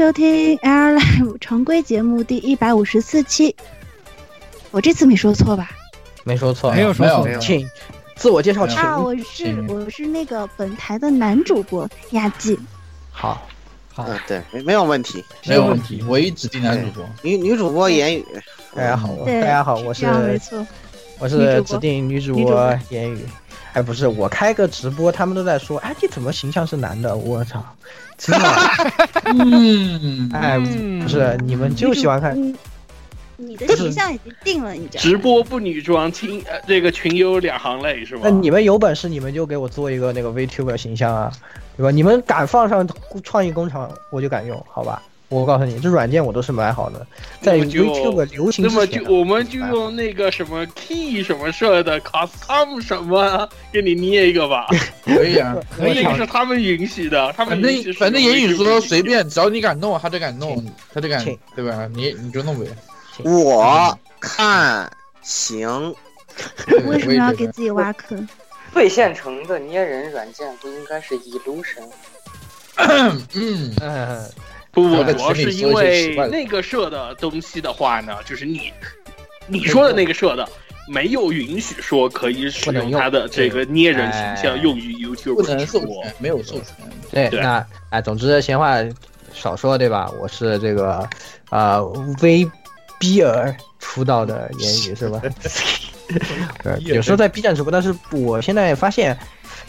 收听 Air Live 常规节目第一百五十四期。我这次没说错吧？没说错，没有说错，请自我介绍，请。啊，我是我是那个本台的男主播亚季。好，好，嗯，对，没没有问题，没有问题，我一指定男主播。女女主播言语，大家好，大家好，我是没错，我是指定女主播。言语。哎，不是，我开个直播，他们都在说，哎，你怎么形象是男的？我操，真的？嗯，哎，不是，你们就喜欢看。你的形象已经定了，你知道直播不女装，亲，呃，这个群优两行泪是吧？那你们有本事，你们就给我做一个那个 VTuber 形象啊，对吧？你们敢放上创意工厂，我就敢用，好吧？我告诉你，这软件我都是买好的，在 VTuber 流行那么就我们就用那个什么 Key 什么社的 Custom 什么，给你捏一个吧。可以啊，可以，是他们允许的，他们反正反正言语说随便，只要你敢弄，他就敢弄，他就敢，对吧？你你就弄呗。我看行。为什么要给自己挖坑？最现成的捏人软件不应该是 Illusion？嗯嗯。不不，主要是因为那个社的东西的话呢，就是你你说的那个社的没有允许说可以使用他的这个捏人形象用于 YouTube 不能授权，没有授权。对，那哎，总之闲话少说，对吧？我是这个啊微逼儿出道的言语是吧？有时候在 B 站直播，但是我现在发现，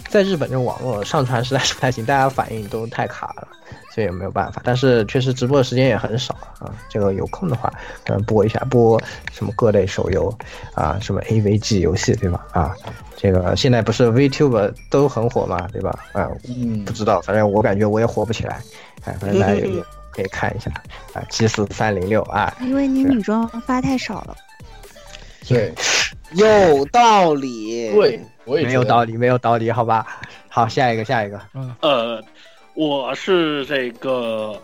在日本这种网络上传实在是不太行，大家反应都太卡了。这也没有办法，但是确实直播的时间也很少啊。这个有空的话，嗯，播一下，播什么各类手游啊，什么 AVG 游戏，对吧？啊，这个现在不是 VTuber 都很火嘛，对吧？啊，嗯，不知道，反正我感觉我也火不起来。哎，反正大家也可以看一下啊，G 四三零六啊。因为你女装发太少了。对，有道理。对，我也没有道理，没有道理，好吧？好，下一个，下一个。嗯，呃。我是这个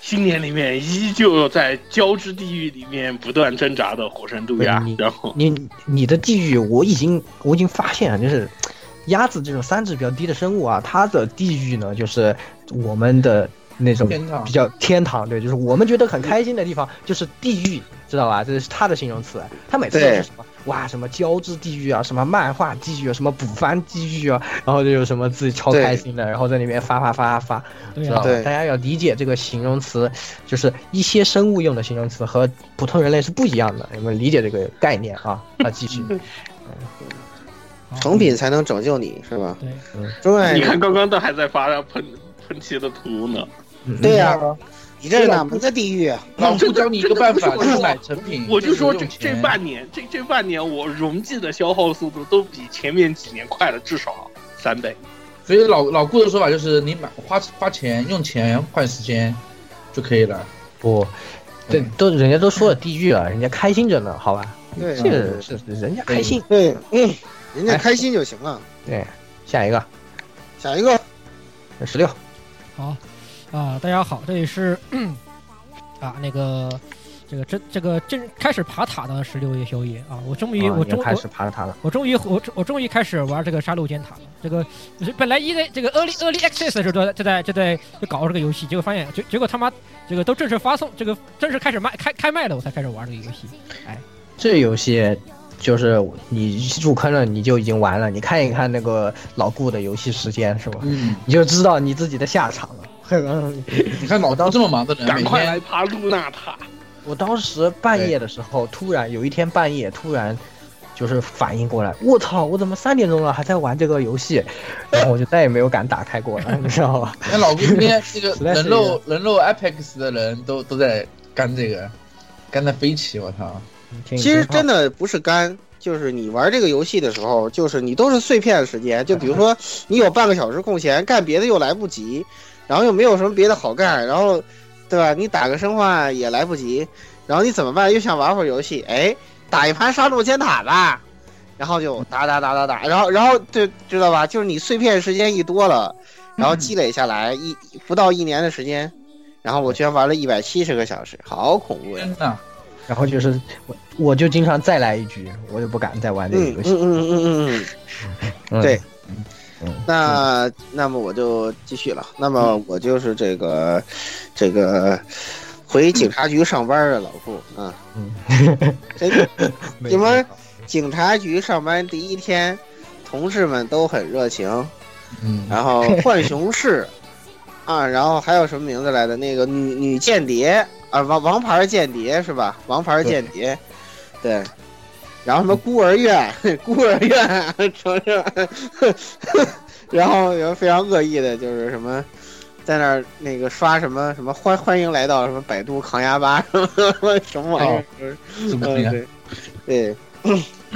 新年里面依旧在交织地狱里面不断挣扎的火神渡鸦，然后你你的地狱我已经我已经发现了，就是鸭子这种三质比较低的生物啊，它的地狱呢就是我们的那种比较天堂，对，就是我们觉得很开心的地方就是地狱，知道吧？这是它的形容词，它每次都是什么？哇，什么交织地狱啊，什么漫画地狱啊，什么补番地狱啊，然后就有什么自己超开心的，然后在里面发发发发，知道吧？大家要理解这个形容词，就是一些生物用的形容词和普通人类是不一样的，你们理解这个概念啊？那继续，成品才能拯救你，是吧？对，对。你看刚刚都还在发喷喷漆的图呢，对呀。你这哪门子地狱？老夫教你一个办法，就是买成品。我就说这这半年，这这半年我溶剂的消耗速度都比前面几年快了至少三倍。所以老老顾的说法就是，你买花花钱用钱换时间就可以了。不，这都人家都说了地狱啊，人家开心着呢，好吧？对，这个是人家开心。对，嗯，人家开心就行了。对，下一个，下一个，十六，好。啊，大家好，这里是啊那个这个这这个正开始爬塔的十六夜宵夜啊！我终于我终于开始爬塔了，我终于我我终于开始玩这个杀戮尖塔了。这个本来一个这个 early early access 的时候就在就在就在就搞这个游戏，结果发现结结果他妈这个都正式发送，这个正式开始卖开开卖了，我才开始玩这个游戏。哎，这游戏就是你入坑了，你就已经完了。你看一看那个老顾的游戏时间是吧？嗯，你就知道你自己的下场了。你看老张这么忙的人，赶快来爬露娜塔。我当时半夜的时候，突然有一天半夜突然就是反应过来，我操，我怎么三点钟了还在玩这个游戏？然后我就再也没有敢打开过了，你知道吧？那老今天这个人肉人肉 Apex 的人都都在干这个，干的飞起，我操！其实真的不是干，就是你玩这个游戏的时候，就是你都是碎片时间，就比如说你有半个小时空闲，干别的又来不及。然后又没有什么别的好干，然后，对吧？你打个生化也来不及，然后你怎么办？又想玩会儿游戏，哎，打一盘杀戮尖塔吧，然后就打打打打打，然后然后对，知道吧？就是你碎片时间一多了，然后积累下来一不到一年的时间，然后我居然玩了一百七十个小时，好恐怖呀！然后就是我我就经常再来一局，我也不敢再玩这个游戏。嗯嗯嗯嗯嗯 嗯，对。那那么我就继续了。那么我就是这个，这个回警察局上班的老顾啊。嗯，你们警察局上班第一天，同事们都很热情。嗯，然后 浣熊市啊，然后还有什么名字来的？那个女女间谍啊，王王牌间谍是吧？王牌间谍，对。然后什么孤儿院，孤儿院，承认，然后有非常恶意的，就是什么，在那儿那个刷什么什么欢欢迎来到什么百度抗压吧什么什么玩意儿，嗯对，对，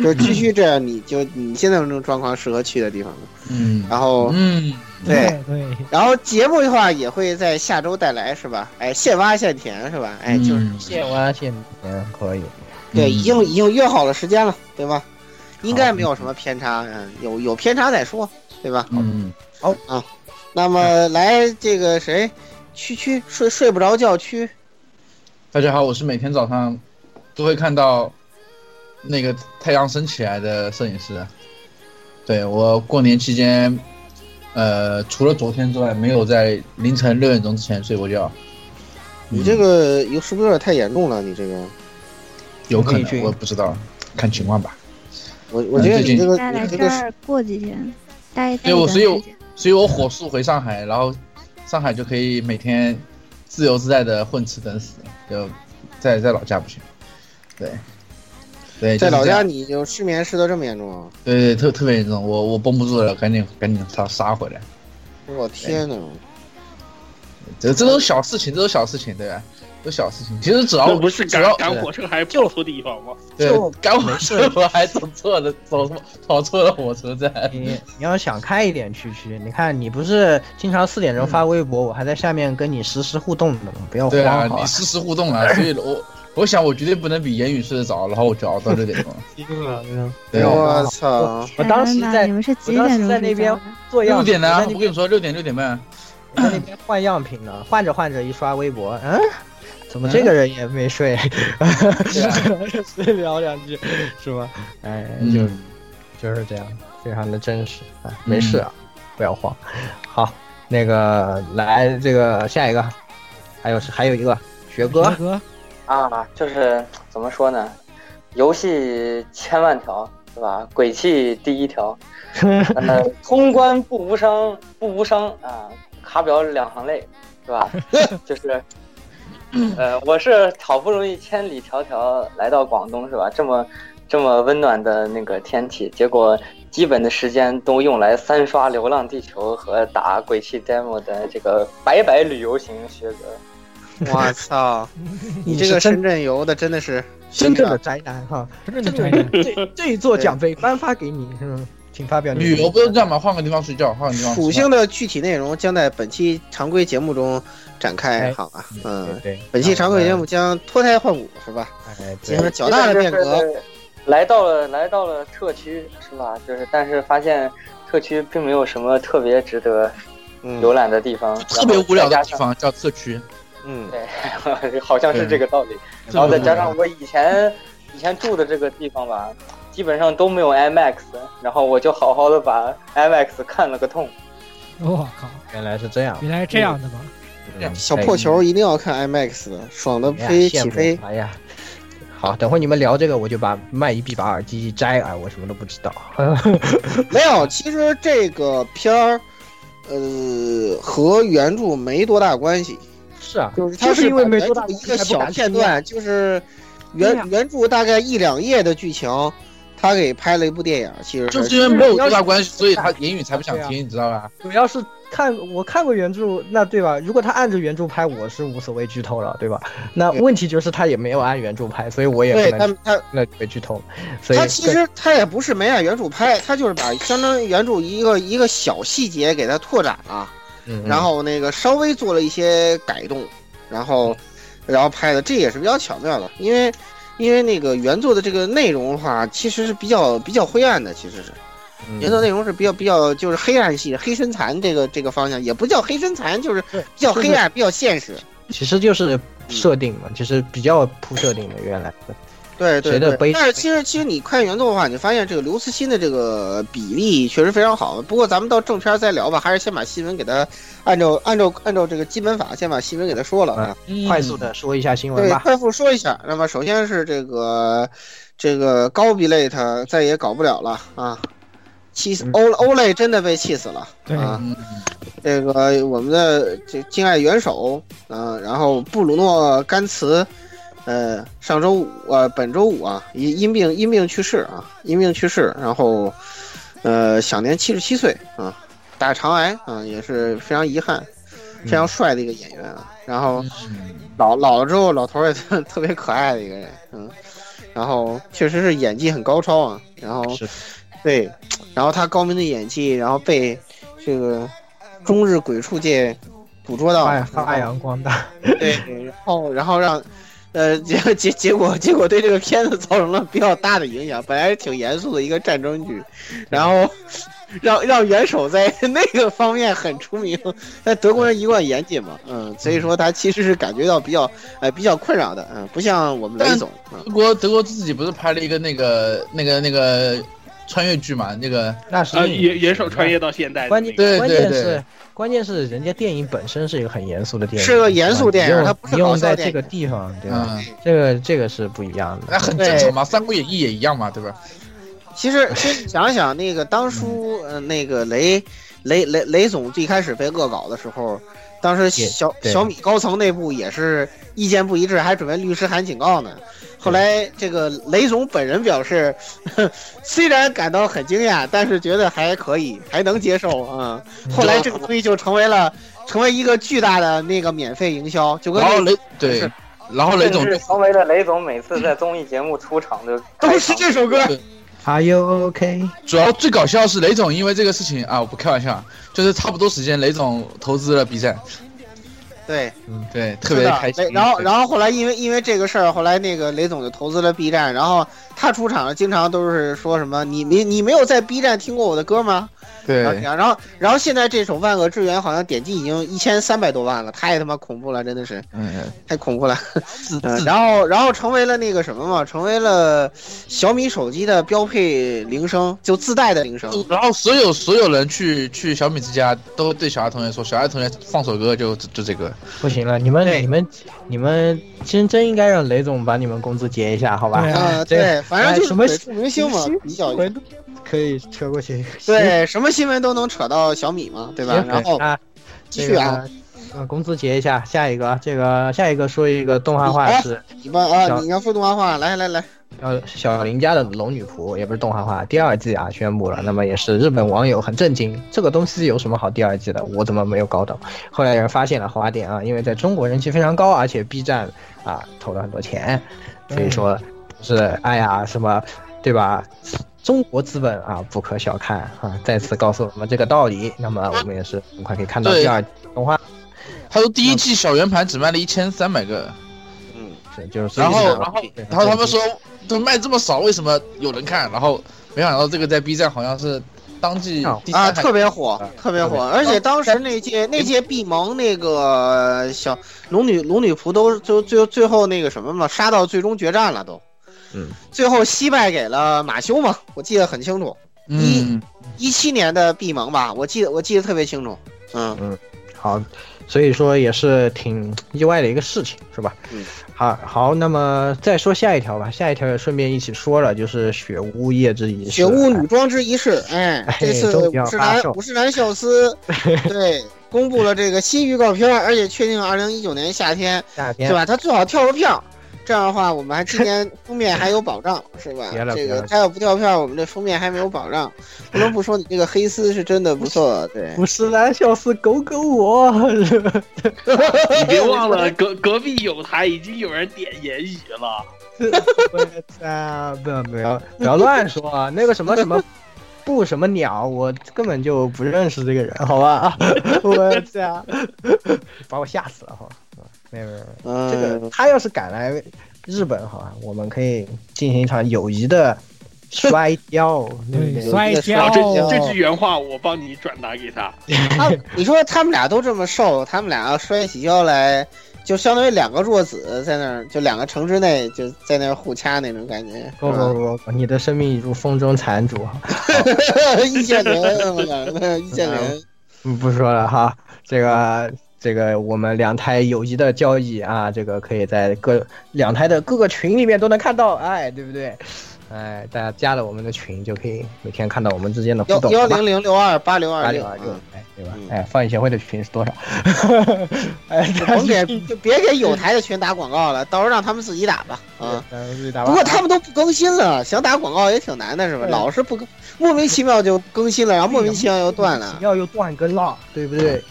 就继续这样，你就你现在这种状况适合去的地方了，嗯，然后嗯对对，然后节目的话也会在下周带来是吧？哎，现挖现填是吧？哎，就是现挖现填可以。对，已经已经约好了时间了，对吧？应该没有什么偏差，嗯，有有偏差再说，对吧？嗯，好啊。那么来这个谁，区区睡睡不着觉区。大家好，我是每天早上都会看到那个太阳升起来的摄影师。对我过年期间，呃，除了昨天之外，没有在凌晨六点钟之前睡过觉。你这个有是不是有点太严重了？你这个。有可能，我不知道，看情况吧。我我觉得你这个来这儿过几天，待对，我所以我，所以我火速回上海，然后上海就可以每天自由自在的混吃等死。就在在老家不行，对对，在老家你就失眠失的这么严重啊？对对，特特别严重，我我绷不住了，赶紧赶紧杀杀回来。我天呐，这这种小事情，这种小事情，对吧？都小事情，其实只要不是赶赶火车，还跑错地方吗？就赶火车，我还走错了，走跑错了火车站。你你要想开一点，区区，你看你不是经常四点钟发微博，我还在下面跟你实时互动的吗？不要慌，对啊，你实时互动啊，所以我我想我绝对不能比言语睡得早，然后我就熬到六点钟。我操！我当时在，我当时在那边做样六点呢，我跟你说六点六点半，在那边换样品呢，换着换着一刷微博，嗯。怎么这个人也没睡？随聊两句是吧？哎，就就是这样，非常的真实啊。没事啊，不要慌。好，那个来这个下一个，还有是还有一个学哥啊，就是怎么说呢？游戏千万条是吧？鬼泣第一条，呃，通关不无伤，不无伤啊，卡表两行泪是吧？就是。呃，我是好不容易千里迢迢来到广东，是吧？这么这么温暖的那个天气，结果基本的时间都用来三刷《流浪地球》和打鬼泣 demo 的这个白白旅游型学哥。我操！你这个深圳游的真的是真正的宅男哈！真正的宅男，这这一座奖杯颁发给你，是吗？请发表。旅游不是这样吗？换个地方睡觉，换个地方。属性的具体内容将在本期常规节目中。展开好啊，嗯，对，本期常规节目将脱胎换骨，是吧？哎，进行较大的变革。来到了，来到了特区，是吧？就是，但是发现特区并没有什么特别值得游览的地方，特别无聊的地方叫特区。嗯，对，好像是这个道理。然后再加上我以前以前住的这个地方吧，基本上都没有 IMAX，然后我就好好的把 IMAX 看了个痛。我靠，原来是这样，原来是这样的吗？小破球一定要看 IMAX 的，爽的飞起飞。哎呀，好，等会你们聊这个，我就把麦一闭把耳机一摘，哎，我什么都不知道。没有，其实这个片儿，呃，和原著没多大关系。是啊，就是它是因为没多大一个小片段，就是原原著大概一两页的剧情。他给拍了一部电影，其实就是因为没有多大关系，所以他言语才不想听，你知道吧？主要是看我看过原著，那对吧？如果他按着原著拍，我是无所谓剧透了，对吧？那问题就是他也没有按原著拍，所以我也对他他那被剧透。所以他其实他也不是没按原著拍，他就是把相当于原著一个一个小细节给他拓展了，然后那个稍微做了一些改动，然后然后拍的，这也是比较巧妙的，因为。因为那个原作的这个内容的话，其实是比较比较灰暗的，其实是原作内容是比较比较就是黑暗系、黑身残这个这个方向，也不叫黑身残，就是比较黑暗、比较现实。其实就是设定嘛，就是比较铺设定的，原来。对对对，但是其实其实你看原作的话，你发现这个刘慈欣的这个比例确实非常好。不过咱们到正片再聊吧，还是先把新闻给他按照按照按照这个基本法，先把新闻给他说了啊。快速的说一下新闻吧。对，快速说一下。那么首先是这个这个高比类他再也搞不了了啊，气死欧欧类真的被气死了啊。这个我们的这敬爱元首啊，然后布鲁诺甘茨。呃，上周五呃，本周五啊，因因病因病去世啊，因病去世，然后，呃，享年七十七岁啊，大肠癌啊，也是非常遗憾，非常帅的一个演员啊，然后老老了之后，老头也特别可爱的一个人，嗯，然后确实是演技很高超啊，然后对，然后他高明的演技，然后被这个中日鬼畜界捕捉到，发扬光大，对，然后然后让。呃，结结结果结果对这个片子造成了比较大的影响。本来是挺严肃的一个战争剧，然后 让让元首在 那个方面很出名。但德国人一贯严谨嘛，嗯，所以说他其实是感觉到比较呃比较困扰的，嗯，不像我们雷总。德国德国自己不是拍了一个那个那个那个穿越剧嘛？那个那是元元首穿越到现代。关键对关键是。关键是人家电影本身是一个很严肃的电影，是个严肃电影，它不是用在这个地方，对吧？这个这个是不一样的，那很正常嘛，《三国演义》也一样嘛，对吧？其实，其实想想那个当初，呃，那个雷雷雷雷总最开始被恶搞的时候，当时小小米高层内部也是意见不一致，还准备律师函警告呢。后来，这个雷总本人表示，虽然感到很惊讶，但是觉得还可以，还能接受啊。后来这个东西就成为了，成为一个巨大的那个免费营销，就跟然后雷对，然后雷总就成为了雷总每次在综艺节目出场的都是这首歌。Are you OK？主要最搞笑是雷总因为这个事情啊，我不开玩笑，就是差不多时间雷总投资了 B 站。对，嗯，对，特别开心。然后，然后后来因为因为这个事儿，后来那个雷总就投资了 B 站，然后他出场经常都是说什么：“你你你没有在 B 站听过我的歌吗？”对，然后然后现在这首《万恶之源》好像点击已经一千三百多万了，太他妈恐怖了，真的是，嗯，太恐怖了。然后然后成为了那个什么嘛，成为了小米手机的标配铃声，就自带的铃声。然后所有所有人去去小米之家都对小爱同学说：“小爱同学放首歌就就这个。”不行了，你们你们你们真真应该让雷总把你们工资结一下，好吧？啊，对，反正就是什么明星嘛，比较。可以扯过去，对，什么新闻都能扯到小米嘛，对吧？然后啊，继续啊，呃，工资结一下，下一个，这个下一个说一个动画画师。你们啊，你要说动画画，来来来，呃，小林家的龙女仆也不是动画化，第二季啊宣布了，那么也是日本网友很震惊，这个东西有什么好第二季的？我怎么没有搞懂？后来有人发现了花点啊，因为在中国人气非常高，而且 B 站啊投了很多钱，所以说是哎呀什么，对吧？中国资本啊，不可小看啊！再次告诉我们这个道理。那么我们也是很快可以看到第二动画。他说第一季小圆盘只卖了一千三百个，嗯，是就是。然后然后然后他们说都卖这么少，为什么有人看？然后没想到这个在 B 站好像是当季啊特别火，特别火，而且当时那届那届闭盟那个小龙女龙女仆都就最最后那个什么嘛，杀到最终决战了都，嗯，最后惜败给了马修嘛，我记得很清楚，一一七年的闭盟吧，我记得我记得特别清楚，嗯嗯，好。所以说也是挺意外的一个事情，是吧？嗯，好，好，那么再说下一条吧。下一条也顺便一起说了，就是雪屋夜之仪式，雪屋女装之仪式。哎，这次五十男五十男孝司 对公布了这个新预告片，而且确定二零一九年夏天，夏天对吧？他最好跳个票。这样的话，我们还今年 封面还有保障，是吧？这个他要不跳票，我们这封面还没有保障。不能不说，你这个黑丝是真的不错。对，五十男小四狗狗我。你别忘了，隔隔壁有台已经有人点言语了。啊，不要不要不要乱说啊！那个什么什么不什么鸟，我根本就不认识这个人，好吧？我操，把我吓死了哈！没有没有，这个他要是敢来日本好吧，我们可以进行一场友谊的摔跤。对摔跤，这这句原话我帮你转达给他。他，你说他们俩都这么瘦，他们俩要摔起跤来，就相当于两个弱子在那儿，就两个城之内就在那儿互掐那种感觉。不不不不，你的生命已如风中残烛。易建联，易建联。嗯，不说了哈，这个。这个我们两台友谊的交易啊，这个可以在各两台的各个群里面都能看到，哎，对不对？哎，大家加了我们的群就可以每天看到我们之间的互动。幺零零六二八六二六二六，哎，对吧？哎，放映协会的群是多少？哎，别就别给有台的群打广告了，到时候让他们自己打吧。啊，自己打。不过他们都不更新了，想打广告也挺难的，是吧？老是不更，莫名其妙就更新了，然后莫名其妙又断了，要又断更了，对不对？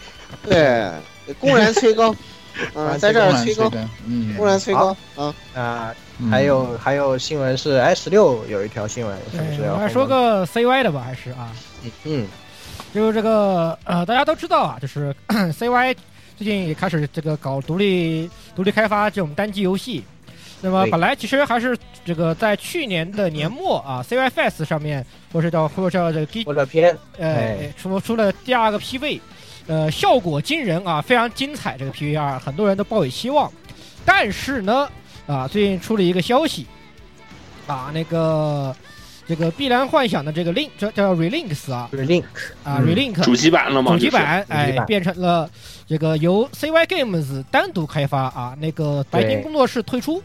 对。公然催更，嗯，在这儿催更，嗯，公然催更，啊啊，还有还有新闻是 S 十六有一条新闻，是不是？我来说个 CY 的吧，还是啊，嗯，就是这个呃，大家都知道啊，就是 CY 最近也开始这个搞独立独立开发这种单机游戏，那么本来其实还是这个在去年的年末啊，CY Fest 上面，或者叫或者叫这个或者片，呃，出出了第二个 PV。呃，效果惊人啊，非常精彩。这个 P V R 很多人都抱有希望，但是呢，啊，最近出了一个消息，啊，那个这个《碧蓝幻想》的这个 Link 叫叫 Relinks 啊，Relink 啊，Relink 主机版了吗？主机版哎，变成了这个由 C Y Games 单独开发啊，那个白金工作室退出，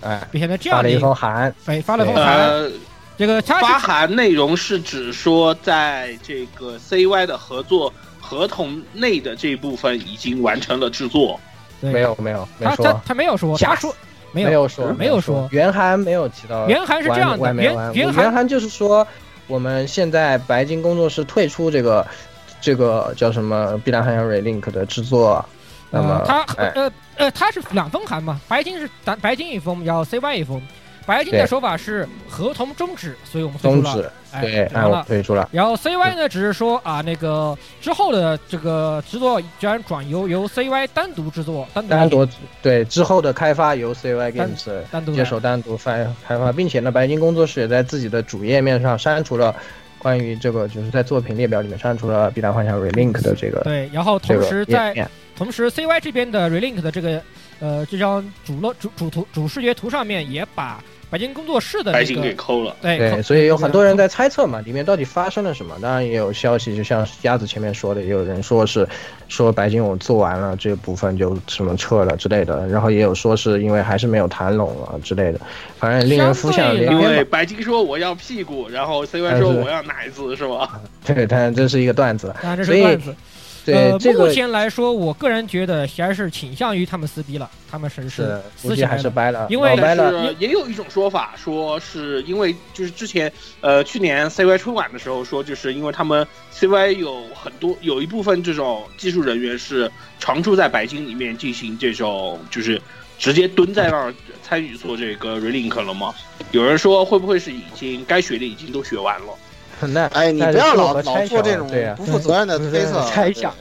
哎，变成了这样的一封函，发发了封函。这个发函内容是指说，在这个 C Y 的合作。合同内的这部分已经完成了制作，没有没有，他他他没有说，他说没有说没有说，原函没有提到，原函是这样的，原原原函就是说，我们现在白金工作室退出这个这个叫什么《碧蓝海洋 Relink》的制作，那么他呃呃他是两封函嘛，白金是白白金一封，然后 CY 一封。白金的说法是合同终止，所以我们退出了。对，然后退出了。然后 CY 呢，只是说啊，那个之后的这个制作居然转由由 CY 单独制作，单独单独对之后的开发由 CY Games 单独接手单独发开发，并且呢，白金工作室也在自己的主页面上删除了关于这个就是在作品列表里面删除了《碧蓝幻想 Relink》的这个对，然后同时在同时 CY 这边的 Relink 的这个呃这张主乐主主图主视觉图上面也把。白金工作室的白金给抠了，对，所以有很多人在猜测嘛，里面到底发生了什么？当然也有消息，就像鸭子前面说的，也有人说是说白金我做完了这部分就什么撤了之类的，然后也有说是因为还是没有谈拢了之类的，反正令人浮想联翩。因为白金说我要屁股，然后 CY 说我要奶子，是吧？对，但这是一个段子，这是段子。对，目前来说，我个人觉得还是倾向于他们撕逼了，他们是是撕起还是掰了，因为是也有一种说法，说是因为就是之前呃去年 CY 春晚的时候说，就是因为他们 CY 有很多有一部分这种技术人员是常驻在白金里面进行这种就是直接蹲在那儿参与做这个 relink 了吗？有人说会不会是已经该学的已经都学完了？那哎，你不要老老做这种不负责任的推测猜想，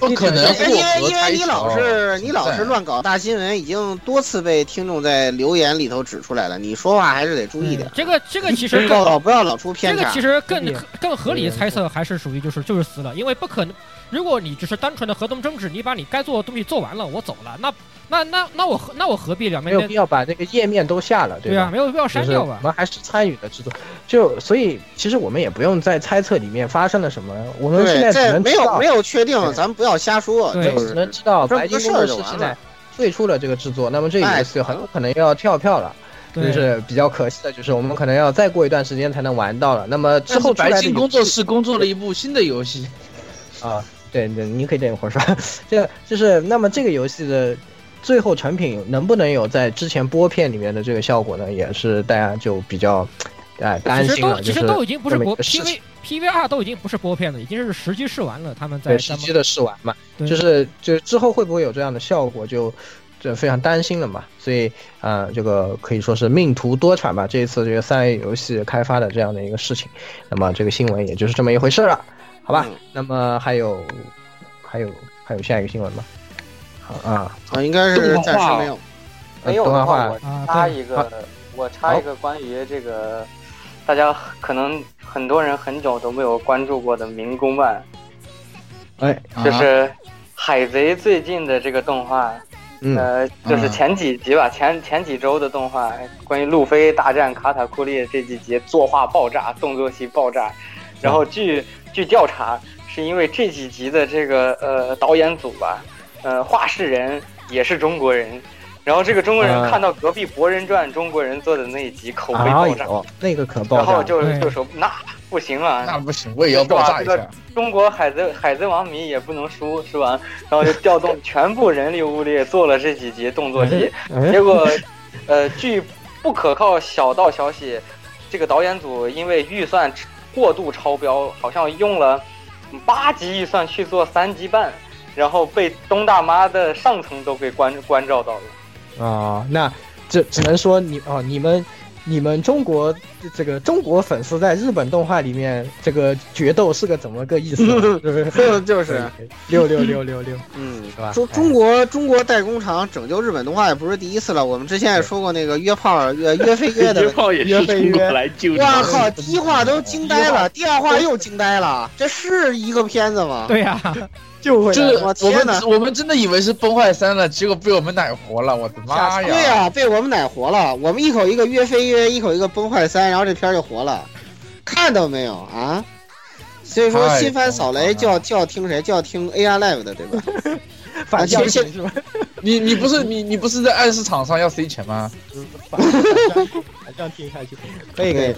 不可能。因为因为你老是你老是乱搞大新闻，已经多次被听众在留言里头指出来了。你说话还是得注意点。这个这个其实更不要老出偏差。这个其实更更合理的猜测还是属于就是就是死了，因为不可能。如果你只是单纯的合同争执，你把你该做的东西做完了，我走了，那那那那我何那我何必两边没有必要把这个页面都下了，对吧？没有必要删掉吧？我们还是参与的制作，就所以其实我们也不用再猜测里面发生了什么，我们现在只能没有没有确定，咱们不要瞎说，对，只能知道白金工作室现在退出了这个制作，那么这一次很有可能要跳票了，就是比较可惜的，就是我们可能要再过一段时间才能玩到了。那么之后白金工作室工作了一部新的游戏啊。对对，你可以等一会儿说。这个就是，那么这个游戏的最后成品能不能有在之前播片里面的这个效果呢？也是大家就比较哎担心了。其实都其实都已经不是播 P V P V R 都已经不是播片了，已经是实际试玩了。他们在实际的试玩嘛，就是就之后会不会有这样的效果，就就非常担心了嘛。所以啊，这个可以说是命途多舛吧。这一次这个三 A 游戏开发的这样的一个事情，那么这个新闻也就是这么一回事了。好吧，那么还有，还有还有下一个新闻吗？啊。啊，应该是暂时没有，没有的话，我插一个，我插一个关于这个大家可能很多人很久都没有关注过的民工漫，哎，就是海贼最近的这个动画，呃，就是前几集吧，前前几周的动画，关于路飞大战卡塔库利这几集作画爆炸，动作戏爆炸，然后据。据调查，是因为这几集的这个呃导演组吧，呃画室人也是中国人，然后这个中国人看到隔壁《博人传》中国人做的那一集，口碑爆炸，那个可爆然后就就说那不行啊，那不行，我也要爆炸一下。中国海贼海贼王迷也不能输是吧？然后就调动 全部人力物力做了这几集动作戏，结果呃据不可靠小道消息，这个导演组因为预算。过度超标，好像用了八级预算去做三级半，然后被东大妈的上层都给关关照到了。啊，那这只能说你啊，你们。你们中国这个中国粉丝在日本动画里面这个决斗是个怎么个意思？就是 六六六六六，嗯，是吧？中中国中国代工厂拯救日本动画也不是第一次了。我们之前也说过那个约炮约约飞 约的约炮也是中国来救。哇靠！第一话都惊呆了，第二话又惊呆了，这是一个片子吗？对呀。就会，就是我们我们真的以为是崩坏三了，结果被我们奶活了，我的妈呀！对呀，被我们奶活了。我们一口一个约飞约，一口一个崩坏三，然后这片就活了，看到没有啊？所以说新番扫雷就要就要听谁？就要听 AI Live 的，对吧？反向是吧？你你不是你你不是在暗示厂商要塞钱吗？反向听下去，可以可以。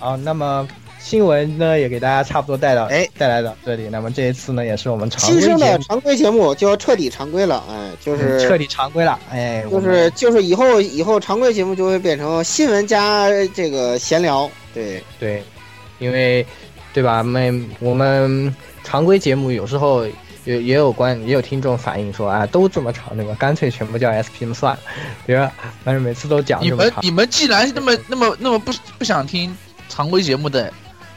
啊，那么。新闻呢也给大家差不多带到，哎，带来到这里。那么这一次呢，也是我们常规新生的常规节目就要彻底常规了，哎，就是彻底常规了，哎，就是就是以后以后常规节目就会变成新闻加这个闲聊，对对，因为对吧？没我们常规节目有时候也也有关也有听众反映说啊，都这么长，对吧？干脆全部叫 S P 算了，对吧？反正每次都讲你们你们既然那么那么那么不不想听常规节目的。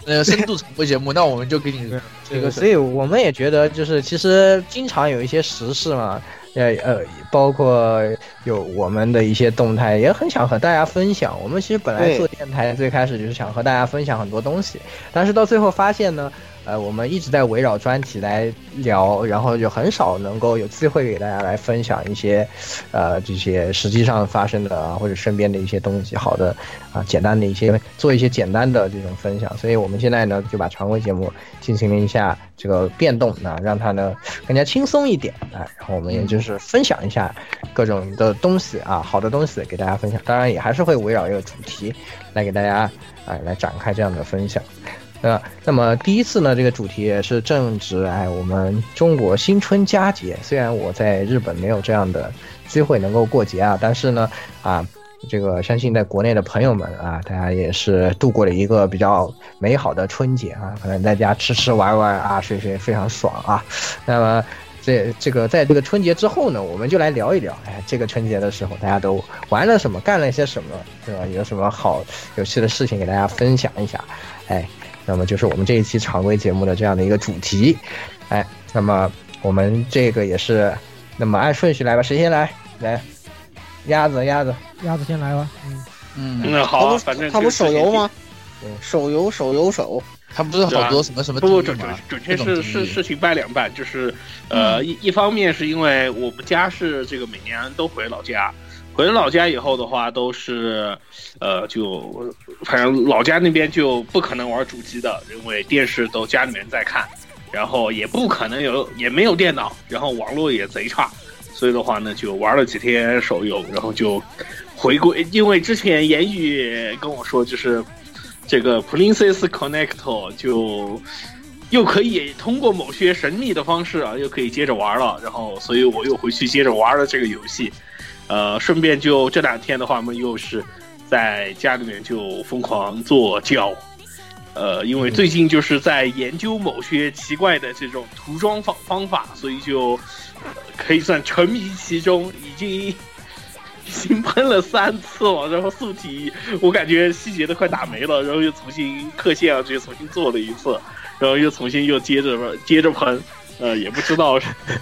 呃，深度常规节目，那我们就给你这个，所以我们也觉得，就是其实经常有一些时事嘛，呃呃，包括有我们的一些动态，也很想和大家分享。我们其实本来做电台最开始就是想和大家分享很多东西，但是到最后发现呢。呃，我们一直在围绕专题来聊，然后就很少能够有机会给大家来分享一些，呃，这些实际上发生的啊，或者身边的一些东西，好的啊，简单的一些做一些简单的这种分享。所以我们现在呢，就把常规节目进行了一下这个变动啊，让它呢更加轻松一点啊。然后我们也就是分享一下各种的东西啊，好的东西给大家分享。当然也还是会围绕一个主题来给大家啊来展开这样的分享。呃，那么第一次呢，这个主题也是正值哎，我们中国新春佳节。虽然我在日本没有这样的机会能够过节啊，但是呢，啊，这个相信在国内的朋友们啊，大家也是度过了一个比较美好的春节啊，可能在家吃吃玩玩啊，睡睡非常爽啊。那么这这个在这个春节之后呢，我们就来聊一聊，哎，这个春节的时候大家都玩了什么，干了些什么，对吧？有什么好有趣的事情给大家分享一下，哎。那么就是我们这一期常规节目的这样的一个主题。哎，那么我们这个也是，那么按顺序来吧，谁先来？来，鸭子，鸭子，鸭子先来吧。嗯嗯，那好，反正他不手游吗？手游，手游手。他不是好多什么什么？不不准准准确是是事情掰两半，就是呃一一方面是因为我们家是这个每年都回老家，回老家以后的话都是呃就反正老家那边就不可能玩主机的，因为电视都家里面在看，然后也不可能有也没有电脑，然后网络也贼差，所以的话呢就玩了几天手游，然后就回归，因为之前言语跟我说就是。这个 Princess Connect 就又可以通过某些神秘的方式啊，又可以接着玩了。然后，所以我又回去接着玩了这个游戏。呃，顺便就这两天的话，我们又是在家里面就疯狂做胶。呃，因为最近就是在研究某些奇怪的这种涂装方方法，所以就可以算沉迷其中，已经。已经喷了三次了，然后素体我感觉细节都快打没了，然后又重新刻线啊，这重新做了一次，然后又重新又接着接着喷，呃，也不知道，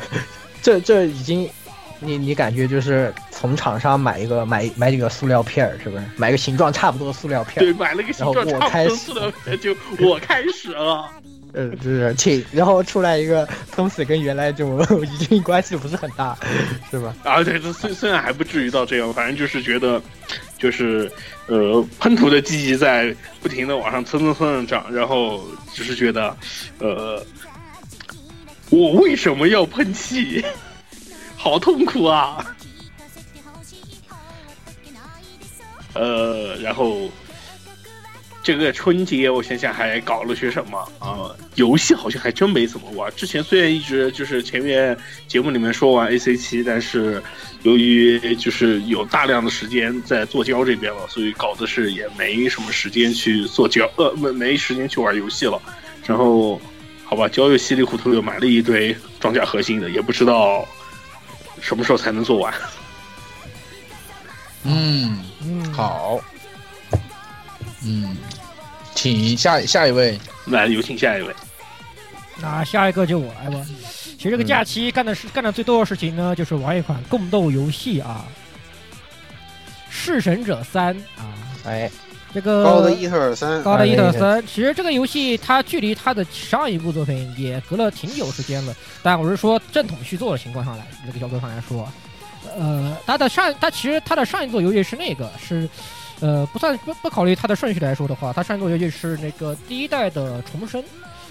这这已经，你你感觉就是从厂商买一个买买几个塑料片儿，是不是？买个形状差不多的塑料片儿对，买了个形状差不多的塑料片，就我开始了。嗯，就是请，然后出来一个东西跟原来就已经关系不是很大，是吧？啊，对，这虽虽然还不至于到这样，反正就是觉得，就是呃，喷涂的积极在不停的往上蹭蹭蹭的涨，然后只是觉得，呃，我为什么要喷气？好痛苦啊！呃，然后。这个春节我想想还搞了些什么啊？游戏好像还真没怎么玩。之前虽然一直就是前面节目里面说玩 A C 七，但是由于就是有大量的时间在做胶这边了，所以搞的是也没什么时间去做胶，呃，没没时间去玩游戏了。然后好吧，胶又稀里糊涂又买了一堆装甲核心的，也不知道什么时候才能做完。嗯嗯，好，嗯。请下下一位，来有请下一位。那下一个就我来吧。其实这个假期干的是干的最多的事情呢，就是玩一款共斗游戏啊，《弑神者三》啊。哎，这个高的伊特尔三，高的伊特尔三。其实这个游戏它距离它的上一部作品也隔了挺久时间了，但我是说正统续作的情况上来，这个角度上来说，呃，它的上它其实它的上一座游戏是那个是。呃，不算不不考虑它的顺序来说的话，它上一座游戏是那个第一代的重生，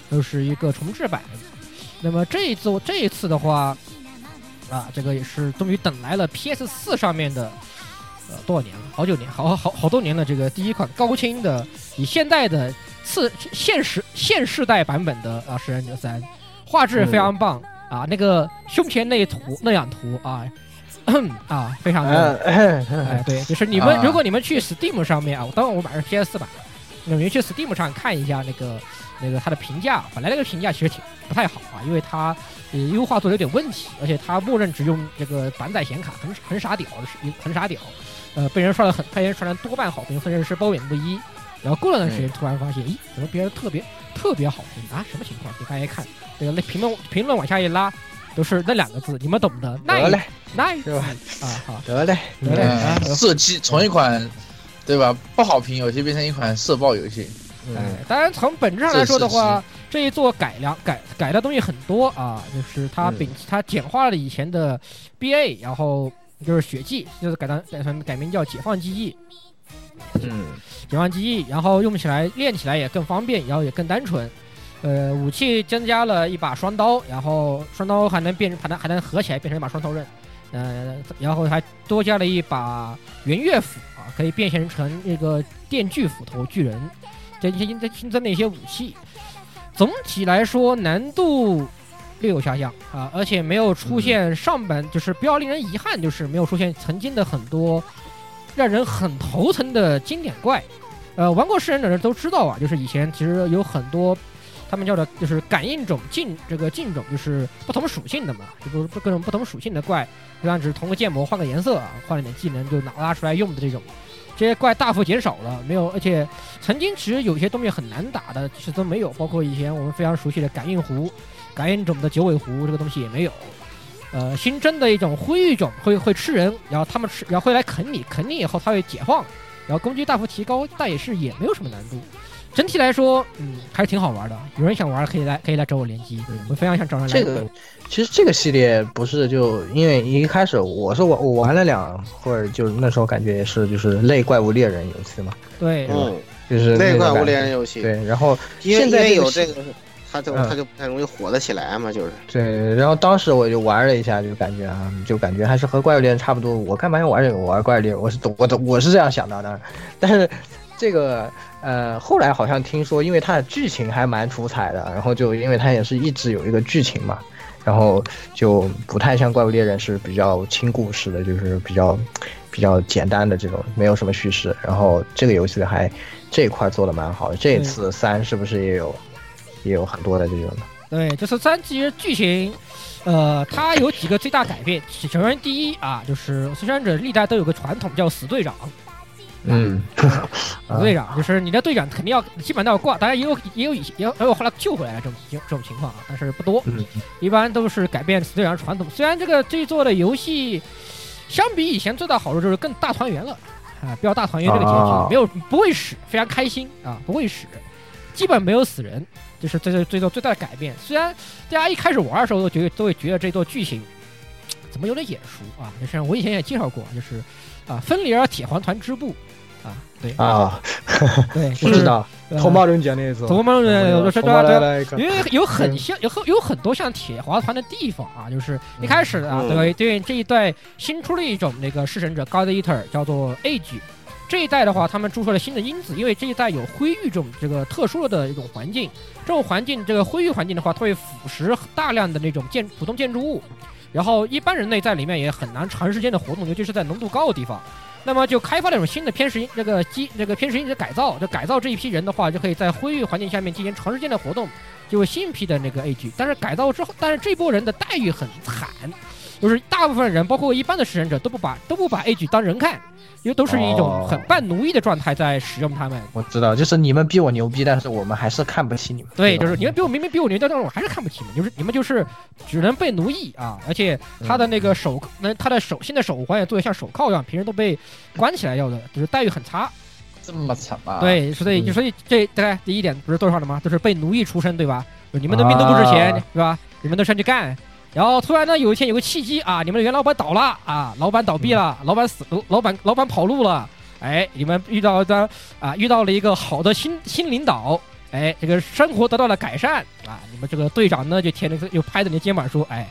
就是一个重置版。那么这一次这一次的话，啊，这个也是终于等来了 PS 四上面的，呃，多少年了？好久年，好好好多年的这个第一款高清的，以现代的次现实现世代版本的啊《食人者三》，画质非常棒啊，那个胸前那图那样图啊。啊，非常的，哎，对，就是你们，如果你们去 Steam 上面啊，当然我买的是 PS 版，你们去 Steam 上看一下那个那个它的评价，本来那个评价其实挺不太好啊，因为它呃优化做的有点问题，而且它默认只用这个板载显卡，很很傻屌，很傻屌，呃，被人刷了很，被人刷了多半好评，甚至是褒贬不一。然后过了段时间，突然发现，咦，怎么别人特别特别好评啊？什么情况？你大家看，这个那评论评论往下一拉。都是那两个字，你们懂的。得嘞，那是吧？啊，好，得嘞，得嘞。射击从一款，对吧？不好评游戏变成一款射爆游戏。哎，当然从本质上来说的话，这一座改良改改的东西很多啊，就是它摒它简化了以前的 BA，然后就是血迹，就是改成改成改名叫解放记忆。嗯，解放记忆，然后用起来练起来也更方便，然后也更单纯。呃，武器增加了一把双刀，然后双刀还能变成，还能还能合起来变成一把双头刃，呃，然后还多加了一把圆月斧啊，可以变形成那个电锯斧头巨人，这些新增新增的一些武器，总体来说难度略有下降啊，而且没有出现上本，就是比较令人遗憾，就是没有出现曾经的很多让人很头疼的经典怪，呃，玩过《噬人者》的人都知道啊，就是以前其实有很多。他们叫的就是感应种近这个近种就是不同属性的嘛，就不不各种不同属性的怪，就像只是同个建模换个颜色啊，换了点技能就拿拉出来用的这种，这些怪大幅减少了，没有，而且曾经其实有些东西很难打的，其实都没有，包括以前我们非常熟悉的感应壶、感应种的九尾狐这个东西也没有。呃，新增的一种灰玉种会会吃人，然后他们吃，然后会来啃你，啃你以后它会解放，然后攻击大幅提高，但也是也没有什么难度。整体来说，嗯，还是挺好玩的。有人想玩可以来可以来找我联机，我非常想找人来。这个其实这个系列不是就因为一开始我是我我玩了两会儿，就那时候感觉也是就是类怪物猎人游戏嘛。对，嗯，就是类怪物猎人游戏。对，然后现在有这个。他就他就不太容易火得起来嘛，就是对。然后当时我就玩了一下，就感觉啊，就感觉还是和怪物猎人差不多。我干嘛要玩这个？我玩怪物猎人，我是我的我是这样想的。当然，但是这个呃，后来好像听说，因为它的剧情还蛮出彩的，然后就因为它也是一直有一个剧情嘛，然后就不太像怪物猎人是比较轻故事的，就是比较比较简单的这种，没有什么叙事。然后这个游戏还这一块做的蛮好的。这次三是不是也有？也有很多的这种的，对，就是三级剧情，呃，它有几个最大改变。首先，第一啊，就是死神者历代都有个传统叫死队长，嗯，死队长就是你的队长肯定要基本都要挂，当然也有也有也有也有后来救回来的这种这种情况啊，但是不多，一般都是改变死队长传统。虽然这个这一座的游戏相比以前最大好处就是更大团圆了啊，比较大团圆这个结局没有不会死，非常开心啊，不会死。基本没有死人，就是这是这座最大的改变。虽然大家一开始玩的时候都觉得都会觉得这座剧情怎么有点眼熟啊，就是我以前也介绍过，就是啊，芬里尔铁环团支部啊，对啊，对，不知道。头毛人讲那种，头毛人我说对对，因为 有很像有很有很多像铁环团的地方啊，就是一开始啊，对对，这一代新出了一种那个弑神者 God Eater，叫做 Age。这一代的话，他们注射了新的因子，因为这一代有灰域这种这个特殊的一种环境，这种环境，这个灰域环境的话，它会腐蚀大量的那种建普通建筑物，然后一般人类在里面也很难长时间的活动，尤其是在浓度高的地方。那么就开发了一种新的偏食这个基这个偏食因子改造，就改造这一批人的话，就可以在灰域环境下面进行长时间的活动，就新一批的那个 A G。但是改造之后，但是这波人的待遇很惨，就是大部分人，包括一般的食人者，都不把都不把 A G 当人看。因为都是一种很半奴役的状态在使用他们。我知道，就是你们比我牛逼，但是我们还是看不起你们。对，就是你们比我明明比我牛逼，但是我还是看不起你们。就是你们就是只能被奴役啊！而且他的那个手，那他的手心的手环也做的像手铐一样，平时都被关起来要的，就是待遇很差。这么惨吗？对，所以所以这大概第一点不是多少的吗？就是被奴役出身，对吧？你们的命都不值钱，对吧？你们都上去干。然后突然呢，有一天有个契机啊，你们的原老板倒了啊，老板倒闭了，老板死，老板老板跑路了，哎，你们遇到的啊，遇到了一个好的新新领导，哎，这个生活得到了改善啊，你们这个队长呢就贴着又拍着你的肩膀说，哎。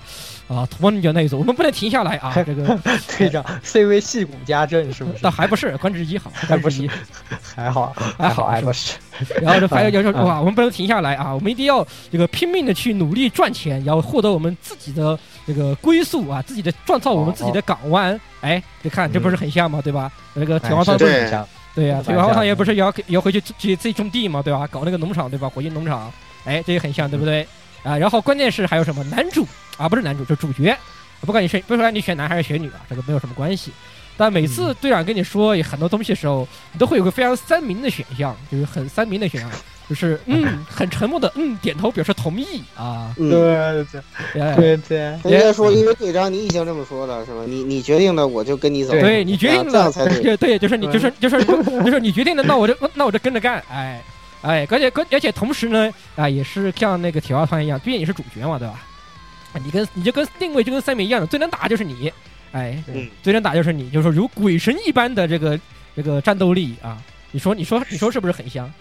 啊，突你就那一组，我们不能停下来啊！这个队长 CV 戏骨家阵是不是？那还不是，官职一好，还不是，还好，还好，还不是。然后就发要说 哇，我们不能停下来啊！我们一定要这个拼命的去努力赚钱，然后获得我们自己的这个归宿啊，自己的创造我们自己的港湾。哎，你看这不是很像吗？对吧？那个铁王团不是很像？对呀，铁王团也不是也要也要回去去自己种地嘛？对吧？搞那个农场对吧？火星农场，哎，这也很像，对不对？啊，然后关键是还有什么男主？啊，不是男主，就主角。不管你选，不管你选男还是选女啊，这个没有什么关系。但每次队长跟你说很多东西的时候，你都会有个非常三明的选项，就是很三明的选项，就是嗯，很沉默的嗯，点头表示同意啊。对对对对。人家说，因为队长你已经这么说了，是吧？你你决定的，我就跟你走。对你决定的，才对。对，就是你，就是就是就是你决定的，那我就那我就跟着干。哎哎，而且跟而且同时呢，啊，也是像那个铁花团一样，毕竟你是主角嘛，对吧？你跟你就跟定位就跟三明一样的，最能打就是你，哎，最能打就是你，就是说如鬼神一般的这个这个战斗力啊！你说你说你说是不是很香？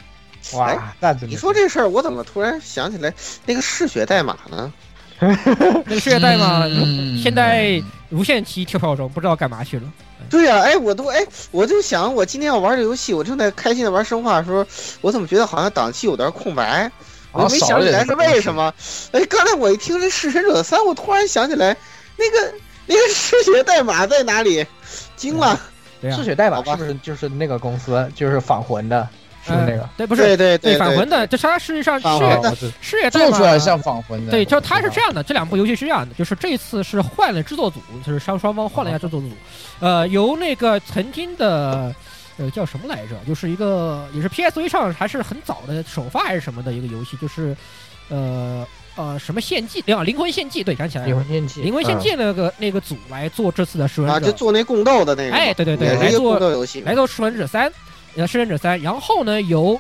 哇，你说这事儿，我怎么突然想起来那个嗜血代码呢？那个嗜血代码现在无限期跳票中，不知道干嘛去了。对呀，哎，我都哎，我就想我今天要玩这游戏，我正在开心的玩生化的时候，我怎么觉得好像档期有点空白？我没想起来是为什么？哎，刚才我一听这《弑神者三》，我突然想起来，那个那个嗜血代码在哪里？惊了！嗜血代码是不是就是那个公司？就是仿魂的，是那个？对，不是，对对对，返魂的。这它实际上是是也做出来像返魂的。对，就它是这样的。这两部游戏是这样的，就是这次是换了制作组，就是双双方换了一下制作组。呃，由那个曾经的呃叫什么来着？就是一个也是 PSV 上还是很早的首发还是什么的一个游戏，就是呃呃什么献祭啊，灵魂献祭，对，想起来灵魂献祭，灵魂献祭那个那个组来做这次的噬魂者，啊，就做那共斗的那个，哎，对对对，来做共斗游戏，来做噬魂者三，呃，噬魂者三，然后呢由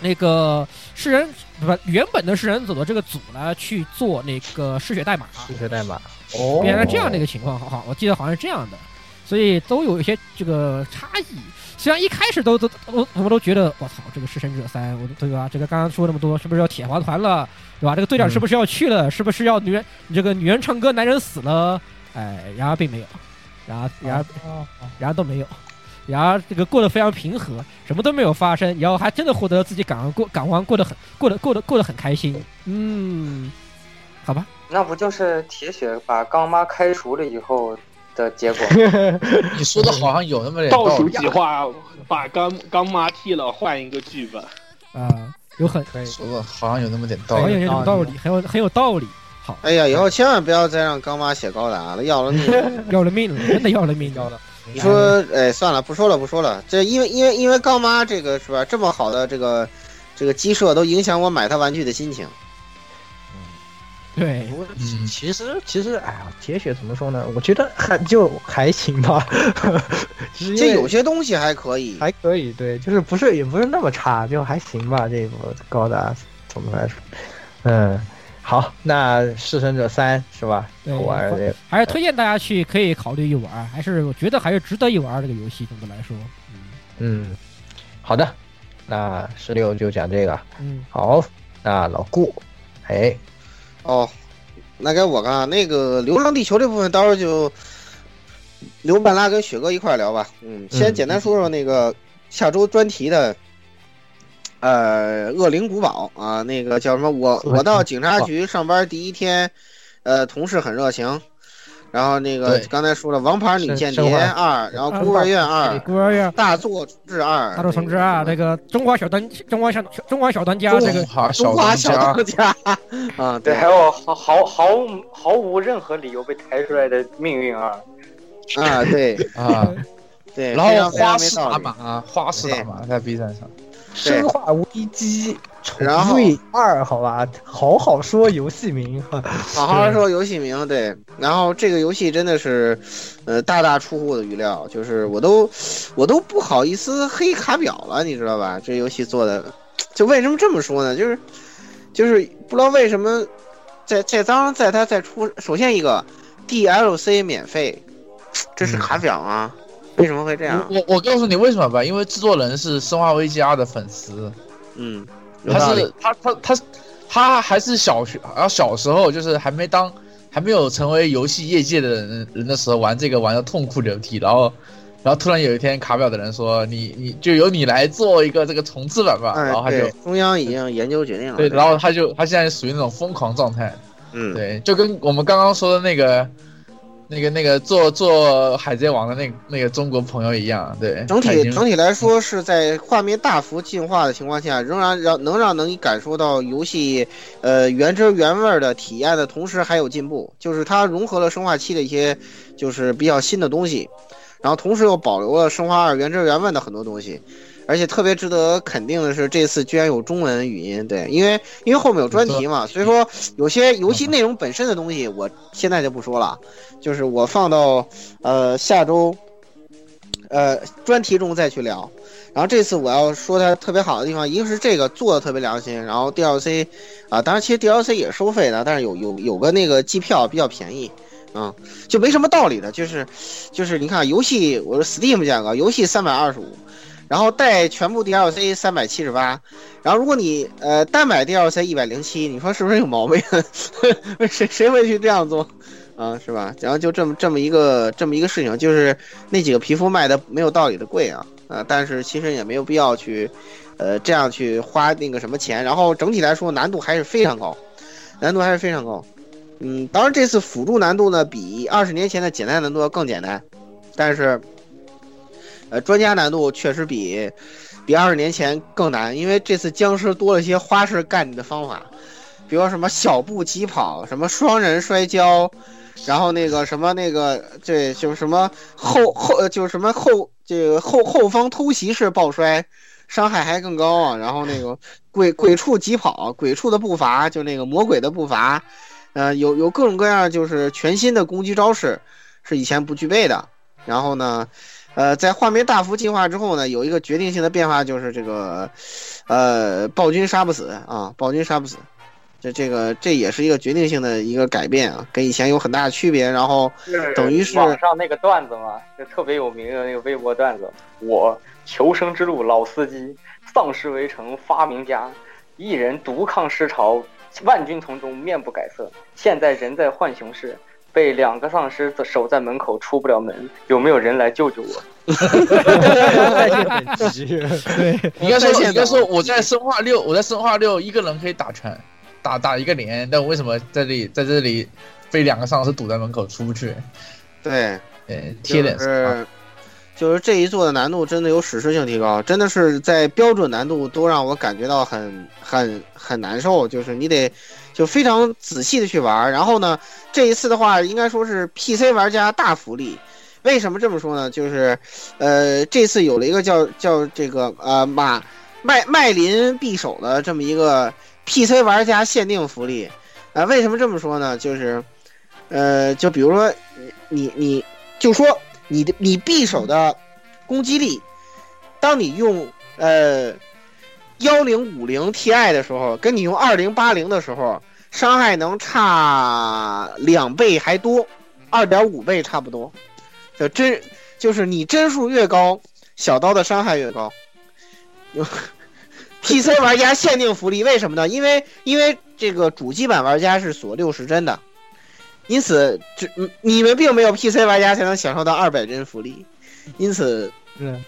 那个噬人不原本的噬人组的这个组呢去做那个嗜血代码，嗜血代码，哦，变成这样的一个情况，好好，我记得好像是这样的。所以都有一些这个差异，虽然一开始都都都我们都觉得我操，这个弑神者三，我对吧？这个刚刚说那么多，是不是要铁花团了，对吧？这个队长是不是要去了？是不是要女人这个女人唱歌，男人死了？哎，然而并没有，然而然而然而都没有，然而这个过得非常平和，什么都没有发生，然后还真的获得自己港湾过港湾过得很过得过得过得很开心，嗯，好吧，那不就是铁血把刚妈开除了以后？的结果，你说的好像有那么点倒数计划，把刚刚妈替了，换一个剧本。啊，有很可以说的好像有那么点道理，很有道理，很有很有道理。好，哎呀，以后千万不要再让刚妈写高达了，要了命，要了命了，真的要了命要了。你说，哎，算了，不说了，不说了。这因为因为因为杠妈这个是吧？这么好的这个这个鸡舍都影响我买他玩具的心情。对，我其实其实，哎呀，铁血怎么说呢？我觉得还就还行吧，这有些东西还可以，还可以，对，就是不是也不是那么差，就还行吧。这一部高达总的来说，嗯，好，那《弑神者三》是吧？玩这个还是推荐大家去可以考虑一玩，还是我觉得还是值得一玩这个游戏。总的来说，嗯嗯，好的，那十六就讲这个，嗯，好，那老顾，哎。哦，那该我干那个《流浪地球》这部分，到时候就刘半拉跟雪哥一块聊吧。嗯，先简单说说那个下周专题的，呃，恶灵古堡啊，那个叫什么？我我到警察局上班第一天，呃，同事很热情。然后那个刚才说了《王牌女间谍二》，然后《孤儿院二》，孤儿院大作之二，大作重之二，那个中华小当，中华小中华小当家，这个中华小当家。啊，对，还有毫毫毫毫无任何理由被抬出来的命运二，啊，对。啊，对，然后花式打码，花式打码在 B 站上。生化危机重置二，好吧，好好说游戏名，好好说游戏名，对。然后这个游戏真的是，呃，大大出乎我的预料，就是我都，我都不好意思黑卡表了，你知道吧？这游戏做的，就为什么这么说呢？就是，就是不知道为什么，在在当在它在出，首先一个 DLC 免费，这是卡表吗？为什么会这样？我我告诉你为什么吧，因为制作人是《生化危机二》的粉丝，嗯，他是他他他他还是小学，然后小时候就是还没当还没有成为游戏业界的人人的时候玩这个玩的痛哭流涕，然后然后突然有一天卡表的人说你你就由你来做一个这个重置版吧，然后他就中央已经研究决定了，对，然后他就他现在属于那种疯狂状态，嗯，对，就跟我们刚刚说的那个。那个那个做做海贼王的那那个中国朋友一样，对，整体整体来说是在画面大幅进化的情况下，仍然让能让能你感受到游戏呃原汁原味的体验的同时还有进步，就是它融合了生化七的一些就是比较新的东西，然后同时又保留了生化二原汁原味的很多东西。而且特别值得肯定的是，这次居然有中文语音。对，因为因为后面有专题嘛，所以说有些游戏内容本身的东西，我现在就不说了，就是我放到呃下周呃专题中再去聊。然后这次我要说它特别好的地方，一个是这个做的特别良心，然后 DLC 啊，当然其实 DLC 也收费的，但是有有有个那个机票比较便宜，嗯，就没什么道理的，就是就是你看游戏，我说 Steam 价格，游戏三百二十五。然后带全部 DLC 三百七十八，然后如果你呃单买 DLC 一百零七，你说是不是有毛病？谁谁会去这样做啊？是吧？然后就这么这么一个这么一个事情，就是那几个皮肤卖的没有道理的贵啊啊！但是其实也没有必要去呃这样去花那个什么钱。然后整体来说难度还是非常高，难度还是非常高。嗯，当然这次辅助难度呢比二十年前的简单难度要更简单，但是。呃，专家难度确实比比二十年前更难，因为这次僵尸多了些花式干你的方法，比如什么小步疾跑，什么双人摔跤，然后那个什么那个对，就是什么后后就是什么后这个后后方偷袭式爆摔，伤害还更高啊。然后那个鬼鬼畜疾跑，鬼畜的步伐就那个魔鬼的步伐，呃，有有各种各样就是全新的攻击招式，是以前不具备的。然后呢，呃，在画面大幅进化之后呢，有一个决定性的变化就是这个，呃，暴君杀不死啊，暴君杀不死。这这个这也是一个决定性的一个改变啊，跟以前有很大的区别。然后等于是网上那个段子嘛，就特别有名的那个微博段子：我求生之路老司机，丧尸围城发明家，一人独抗尸潮，万军丛中面不改色。现在人在浣熊市，被两个丧尸守在门口出不了门，有没有人来救救我？对，应该说应该说我在生化六，我在生化六一个人可以打全。打打一个连，但我为什么在这里在这里被两个丧尸堵在门口出不去？对，呃，贴脸是，就是这一座的难度真的有史诗性提高，真的是在标准难度都让我感觉到很很很难受，就是你得就非常仔细的去玩。然后呢，这一次的话应该说是 PC 玩家大福利。为什么这么说呢？就是呃，这次有了一个叫叫这个呃马麦麦林匕首的这么一个。PC 玩家限定福利，啊，为什么这么说呢？就是，呃，就比如说，你你就说你的你匕首的攻击力，当你用呃幺零五零 Ti 的时候，跟你用二零八零的时候，伤害能差两倍还多，二点五倍差不多。就帧就是你帧数越高，小刀的伤害越高。PC 玩家限定福利，为什么呢？因为因为这个主机版玩家是锁六十帧的，因此这你们并没有 PC 玩家才能享受到二百帧福利，因此，嗯，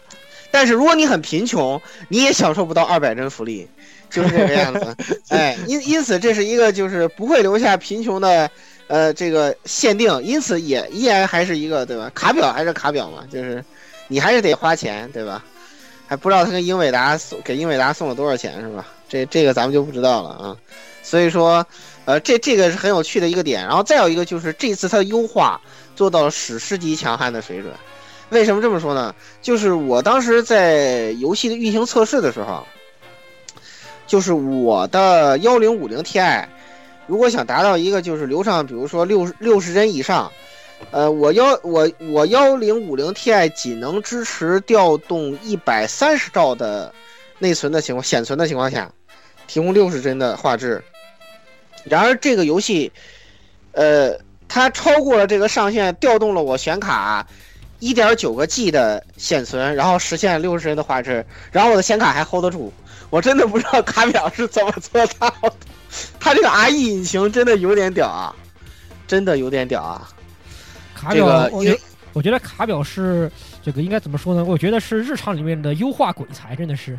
但是如果你很贫穷，你也享受不到二百帧福利，就是这个样子。哎，因因此这是一个就是不会留下贫穷的呃这个限定，因此也依然还是一个对吧？卡表还是卡表嘛，就是你还是得花钱对吧？还不知道他跟英伟达送给英伟达送了多少钱是吧？这这个咱们就不知道了啊。所以说，呃，这这个是很有趣的一个点。然后再有一个就是这次它的优化做到了史诗级强悍的水准。为什么这么说呢？就是我当时在游戏的运行测试的时候，就是我的幺零五零 Ti，如果想达到一个就是流畅，比如说六六十帧以上。呃，我幺我我幺零五零 Ti 仅能支持调动一百三十兆的内存的情况，显存的情况下，提供六十帧的画质。然而这个游戏，呃，它超过了这个上限，调动了我显卡一点九个 G 的显存，然后实现六十帧的画质，然后我的显卡还 hold 得住。我真的不知道卡表是怎么做到的，它这个 RE 引擎真的有点屌啊，真的有点屌啊。卡表，我觉我觉得卡表是这个应该怎么说呢？我觉得是日常里面的优化鬼才，真的是，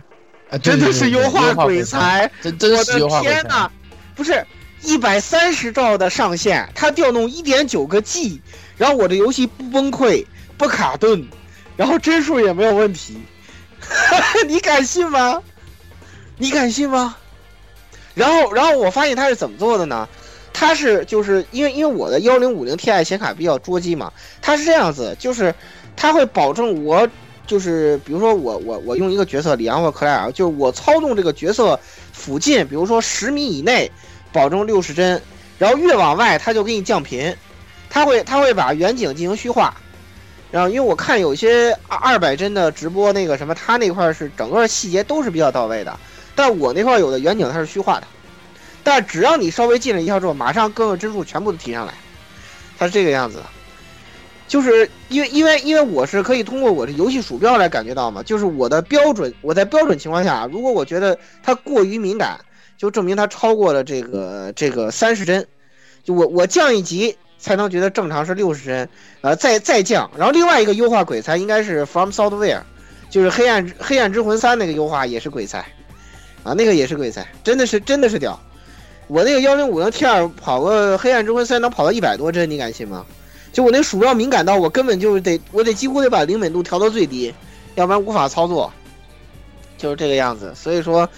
真的是优化鬼才，真真是优化鬼才。天哪，不是一百三十兆的上限，它调动一点九个 G，然后我的游戏不崩溃不卡顿，然后帧数也没有问题，你敢信吗？你敢信吗？然后，然后我发现它是怎么做的呢？它是就是因为因为我的幺零五零 Ti 显卡比较捉机嘛，它是这样子，就是它会保证我就是比如说我我我用一个角色里昂或克莱尔，就是我操纵这个角色附近，比如说十米以内保证六十帧，然后越往外它就给你降频，它会它会把远景进行虚化，然后因为我看有些二二百帧的直播那个什么，它那块是整个细节都是比较到位的，但我那块有的远景它是虚化的。但只要你稍微进了一下之后，马上各个帧数全部都提上来，它是这个样子的，就是因为因为因为我是可以通过我的游戏鼠标来感觉到嘛，就是我的标准，我在标准情况下，如果我觉得它过于敏感，就证明它超过了这个这个三十帧，就我我降一级才能觉得正常是六十帧，呃再再降，然后另外一个优化鬼才应该是 From Software，就是黑暗黑暗之魂三那个优化也是鬼才，啊那个也是鬼才，真的是真的是屌。我那个幺零五零 T 二跑个黑暗之魂三能跑到一百多帧，你敢信吗？就我那鼠标敏感到我根本就得，我得几乎得把灵敏度调到最低，要不然无法操作。就是这个样子，所以说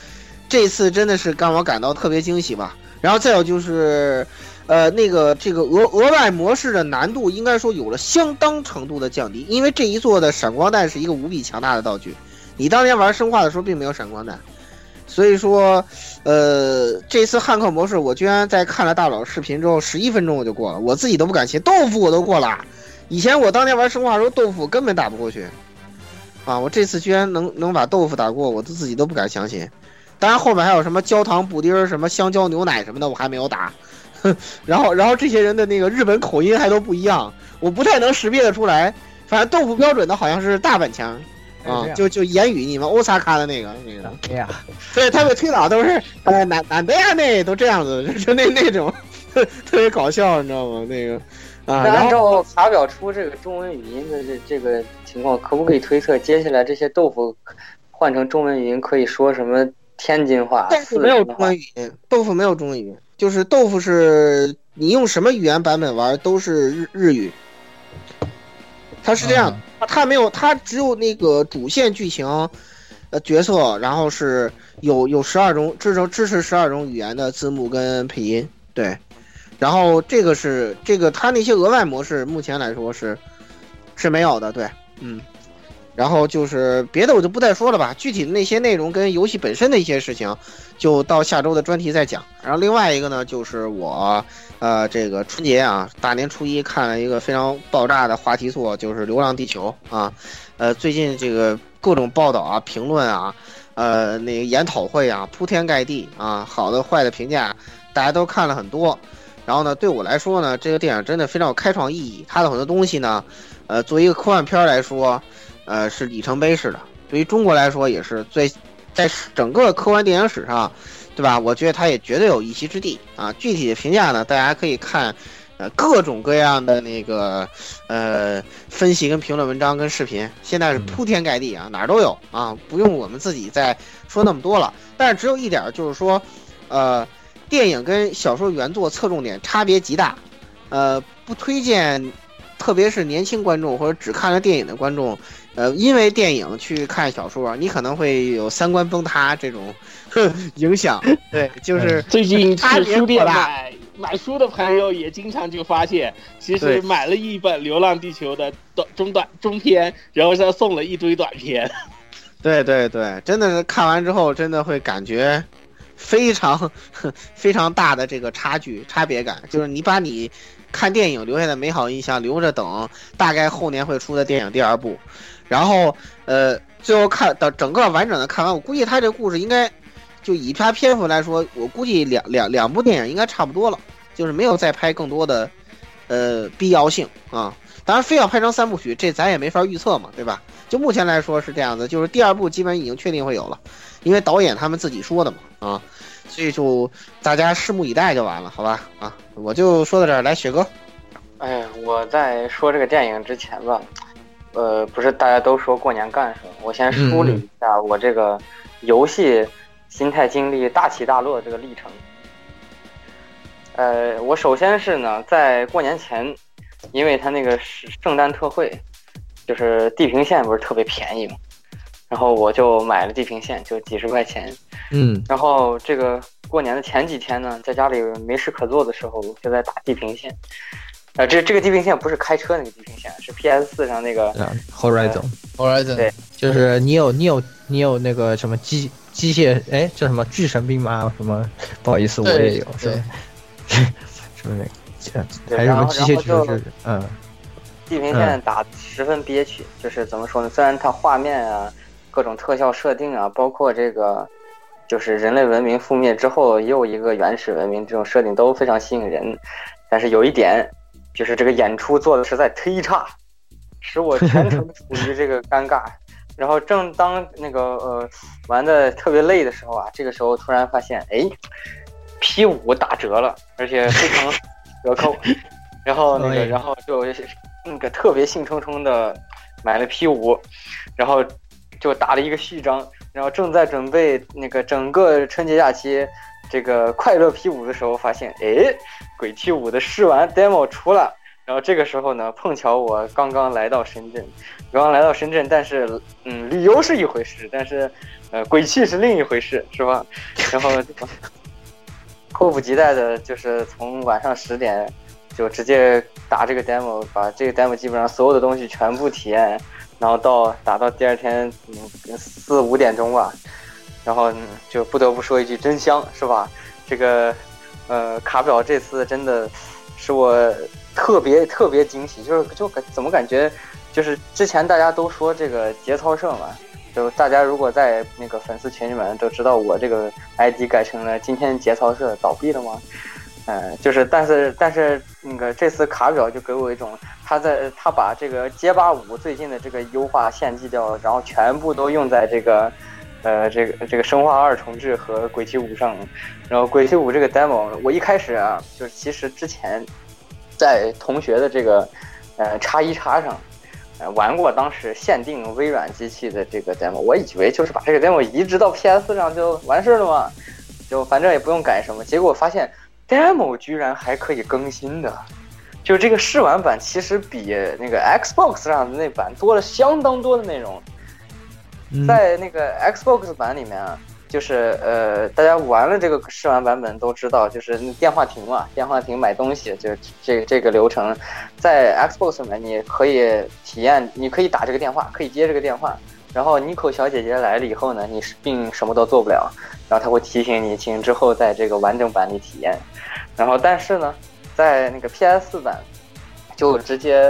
这次真的是让我感到特别惊喜吧。然后再有就是，呃，那个这个额额外模式的难度应该说有了相当程度的降低，因为这一座的闪光弹是一个无比强大的道具。你当年玩生化的时候并没有闪光弹，所以说，呃，这次汉克模式我居然在看了大佬视频之后，十一分钟我就过了，我自己都不敢信，豆腐我都过了。以前我当年玩生化的时候，豆腐根本打不过去，啊，我这次居然能能把豆腐打过，我都自己都不敢相信。当然后面还有什么焦糖布丁、什么香蕉牛奶什么的，我还没有打。然后，然后这些人的那个日本口音还都不一样，我不太能识别得出来。反正豆腐标准的好像是大阪腔。啊，就就言语，你们欧萨卡的那个那个，对呀，对他们推导都是，哎，男男的呀，那都这样子，就那那种，特别搞笑，你知道吗？那个，啊，按照卡表出这个中文语音的这这个情况，可不可以推测，接下来这些豆腐换成中文语音可以说什么天津话？豆腐没有中文语音，豆腐没有中文语音，就是豆腐是你用什么语言版本玩都是日日语。它是这样，它没有，它只有那个主线剧情，呃，角色，然后是有有十二种至少支持十二种语言的字幕跟配音，对，然后这个是这个它那些额外模式，目前来说是是没有的，对，嗯，然后就是别的我就不再说了吧，具体的那些内容跟游戏本身的一些事情，就到下周的专题再讲。然后另外一个呢，就是我。呃，这个春节啊，大年初一看了一个非常爆炸的话题作，就是《流浪地球》啊。呃，最近这个各种报道啊、评论啊，呃，那个研讨会啊，铺天盖地啊，好的、坏的评价，大家都看了很多。然后呢，对我来说呢，这个电影真的非常有开创意义。它的很多东西呢，呃，作为一个科幻片来说，呃，是里程碑式的。对于中国来说，也是最在整个科幻电影史上。对吧？我觉得它也绝对有一席之地啊！具体的评价呢，大家可以看，呃，各种各样的那个呃分析跟评论文章跟视频，现在是铺天盖地啊，哪儿都有啊，不用我们自己再说那么多了。但是只有一点就是说，呃，电影跟小说原作侧重点差别极大，呃，不推荐，特别是年轻观众或者只看了电影的观众。呃，因为电影去看小说，你可能会有三观崩塌这种影响。对，就是最近去书店买买书的朋友也经常就发现，其实买了一本《流浪地球》的短中短中篇，然后再送了一堆短篇。对对对，真的是看完之后，真的会感觉非常非常大的这个差距差别感，就是你把你看电影留下的美好印象留着，等大概后年会出的电影第二部。然后，呃，最后看的整个完整的看完，我估计他这故事应该，就以他篇幅来说，我估计两两两部电影应该差不多了，就是没有再拍更多的，呃，必要性啊。当然，非要拍成三部曲，这咱也没法预测嘛，对吧？就目前来说是这样子，就是第二部基本已经确定会有了，因为导演他们自己说的嘛，啊，所以就大家拭目以待就完了，好吧？啊，我就说到这儿，来雪哥。哎，我在说这个电影之前吧。呃，不是大家都说过年干什么？我先梳理一下我这个游戏心态经历大起大落的这个历程。呃，我首先是呢，在过年前，因为它那个圣诞特惠，就是地平线不是特别便宜嘛，然后我就买了地平线，就几十块钱。嗯。然后这个过年的前几天呢，在家里没事可做的时候，就在打地平线。啊，这这个地平线不是开车那个地平线，是 PS 四上那个 Horizon，Horizon，对，就是你有你有你有那个什么机机械，哎，叫什么巨神兵吗？什么？不好意思，我也有，是吧？是不是那个？还是什么机械巨人？嗯，地平线打十分憋屈，就是怎么说呢？虽然它画面啊，各种特效设定啊，包括这个，就是人类文明覆灭之后又一个原始文明这种设定都非常吸引人，但是有一点。就是这个演出做的实在忒差，使我全程处于这个尴尬。然后正当那个呃玩的特别累的时候啊，这个时候突然发现，哎，P 五打折了，而且非常折扣。然后那个，然后就那个特别兴冲冲的买了 P 五，然后就打了一个序章。然后正在准备那个整个春节假期这个快乐 P 五的时候，发现，哎。鬼泣五的试玩 demo 出了，然后这个时候呢，碰巧我刚刚来到深圳，刚刚来到深圳，但是嗯，旅游是一回事，但是呃，鬼泣是另一回事，是吧？然后迫不及待的，就是从晚上十点就直接打这个 demo，把这个 demo 基本上所有的东西全部体验，然后到打到第二天嗯四五点钟吧，然后就不得不说一句真香，是吧？这个呃卡表这次真的是我特别特别惊喜，就是就感怎么感觉就是之前大家都说这个节操社嘛。就大家如果在那个粉丝群里面都知道我这个 ID 改成了今天节操社倒闭了吗？嗯，就是但是但是那个这次卡表就给我一种他在他把这个街霸五最近的这个优化献祭掉，然后全部都用在这个呃这个这个生化二重置和鬼泣五上，然后鬼泣五这个 demo 我一开始啊就是其实之前在同学的这个呃叉一叉上。呃玩过当时限定微软机器的这个 demo，我以为就是把这个 demo 移植到 PS 上就完事儿了嘛，就反正也不用改什么。结果发现 demo 居然还可以更新的，就这个试玩版其实比那个 Xbox 上的那版多了相当多的内容，在那个 Xbox 版里面啊。就是呃，大家玩了这个试玩版本都知道，就是电话亭嘛，电话亭买东西，就这这个流程，在 Xbox 里面你可以体验，你可以打这个电话，可以接这个电话，然后 Nico 小姐姐来了以后呢，你并什么都做不了，然后他会提醒你，请之后在这个完整版里体验，然后但是呢，在那个 PS 版，就直接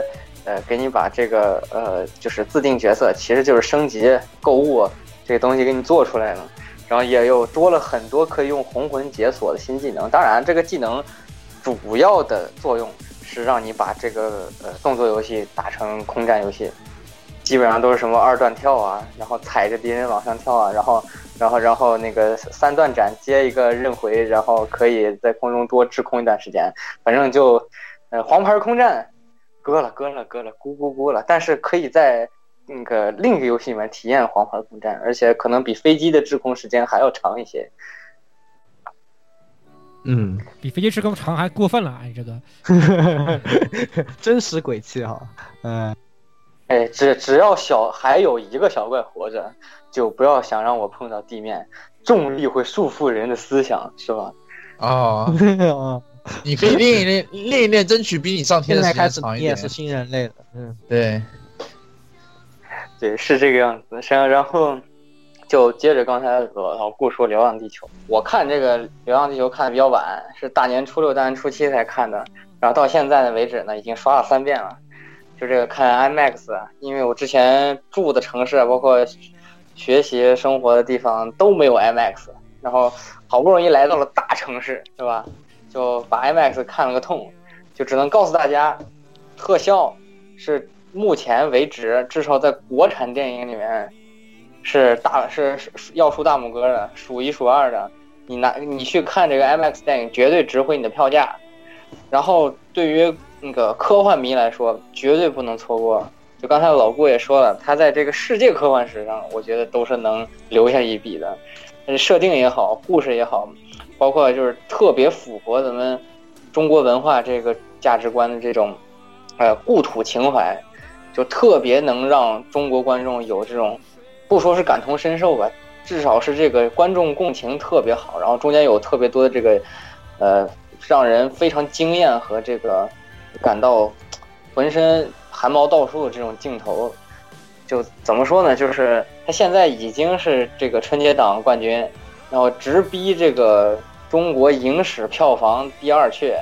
呃给你把这个呃就是自定角色，其实就是升级购物这个东西给你做出来了。然后也有多了很多可以用红魂解锁的新技能，当然这个技能主要的作用是让你把这个呃动作游戏打成空战游戏，基本上都是什么二段跳啊，然后踩着敌人往上跳啊，然后然后然后那个三段斩接一个刃回，然后可以在空中多滞空一段时间，反正就呃黄牌空战，割了割了割了，咕咕咕了，但是可以在。那个另一个游戏里面体验黄牌空战，而且可能比飞机的滞空时间还要长一些。嗯，比飞机滞空长还过分了，哎，这个 真实鬼气哈。嗯，哎，只只要小还有一个小怪活着，就不要想让我碰到地面，重力会束缚人的思想，是吧？哦，你可以练一练，练一练，争取比你上天的时间长一点。你也是新人类了，嗯，对。对，是这个样子。然然后，就接着刚才老老顾说《流浪地球》，我看这个《流浪地球》看的比较晚，是大年初六、大年初七才看的。然后到现在的为止呢，已经刷了三遍了。就这个看 IMAX，因为我之前住的城市，包括学习生活的地方都没有 IMAX，然后好不容易来到了大城市，对吧？就把 IMAX 看了个痛，就只能告诉大家，特效是。目前为止，至少在国产电影里面，是大是要竖大拇哥的，数一数二的。你拿你去看这个 IMAX 电影，绝对值回你的票价。然后对于那个科幻迷来说，绝对不能错过。就刚才老顾也说了，他在这个世界科幻史上，我觉得都是能留下一笔的。设定也好，故事也好，包括就是特别符合咱们中国文化这个价值观的这种，呃，故土情怀。就特别能让中国观众有这种，不说是感同身受吧，至少是这个观众共情特别好。然后中间有特别多的这个，呃，让人非常惊艳和这个感到浑身汗毛倒竖的这种镜头。就怎么说呢？就是他现在已经是这个春节档冠军，然后直逼这个中国影史票房第二却。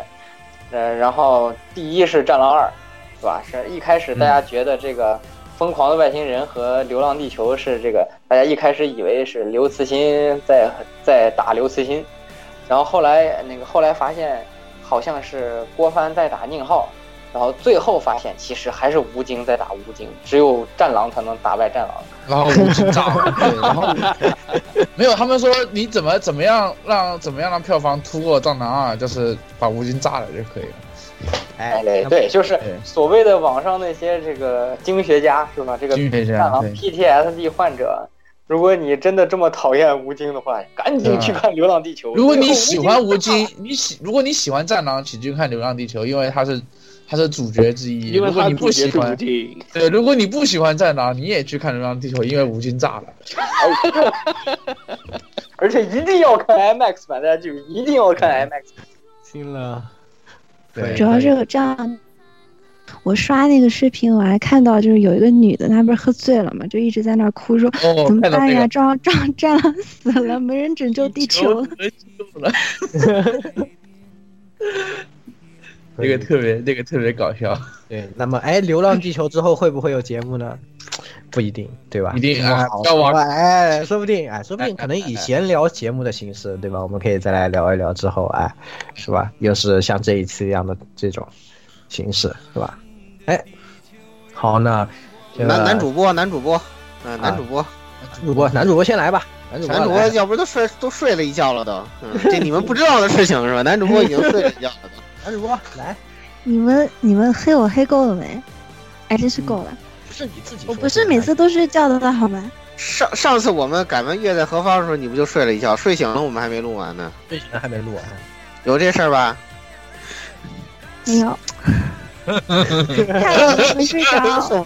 呃，然后第一是《战狼二》。是吧？是一开始大家觉得这个《疯狂的外星人》和《流浪地球》是这个，大家一开始以为是刘慈欣在在打刘慈欣，然后后来那个后来发现好像是郭帆在打宁浩，然后最后发现其实还是吴京在打吴京，只有战狼才能打败战狼。然后吴京炸了，对，然后没有他们说你怎么怎么样让怎么样让票房突破《战狼二》，就是把吴京炸了就可以了。哎，对，就是所谓的网上那些这个经学家是吧？这个战狼 PTSD 患者，如果你真的这么讨厌吴京的话，赶紧去看《流浪地球》。如果你喜欢吴京，你喜如果你喜欢战狼，请去看《流浪地球》，因为他是他是主角之一。如果你不喜欢，对，如果你不喜欢战狼，你也去看《流浪地球》，因为吴京炸了。而且一定要看 IMAX 版，大家记住，一定要看 IMAX。听了，对，主要是这样。我刷那个视频，我还看到就是有一个女的，她不是喝醉了嘛，就一直在那哭说怎么办呀，这样这样这样死了，没人拯救地球了。那个特别那个特别搞笑。对，那么哎，《流浪地球》之后会不会有节目呢？不一定，对吧？一定啊，要玩哎，说不定哎，说不定可能以闲聊节目的形式，对吧？我们可以再来聊一聊之后哎，是吧？又是像这一次一样的这种形式，是吧？哎，好，那男男主播，男主播，嗯，男主播，主播，男主播先来吧。男主播要不都睡都睡了一觉了都，这你们不知道的事情是吧？男主播已经睡了一觉了都。男主播来，你们你们黑我黑够了没？哎，真是够了。不是你自己，我不是每次都睡觉的好吗？上上次我们改完月在何方的时候，你不就睡了一觉？睡醒了我们还没录完呢。睡醒了还没录完，有这事儿吧？没有。太阳没睡着。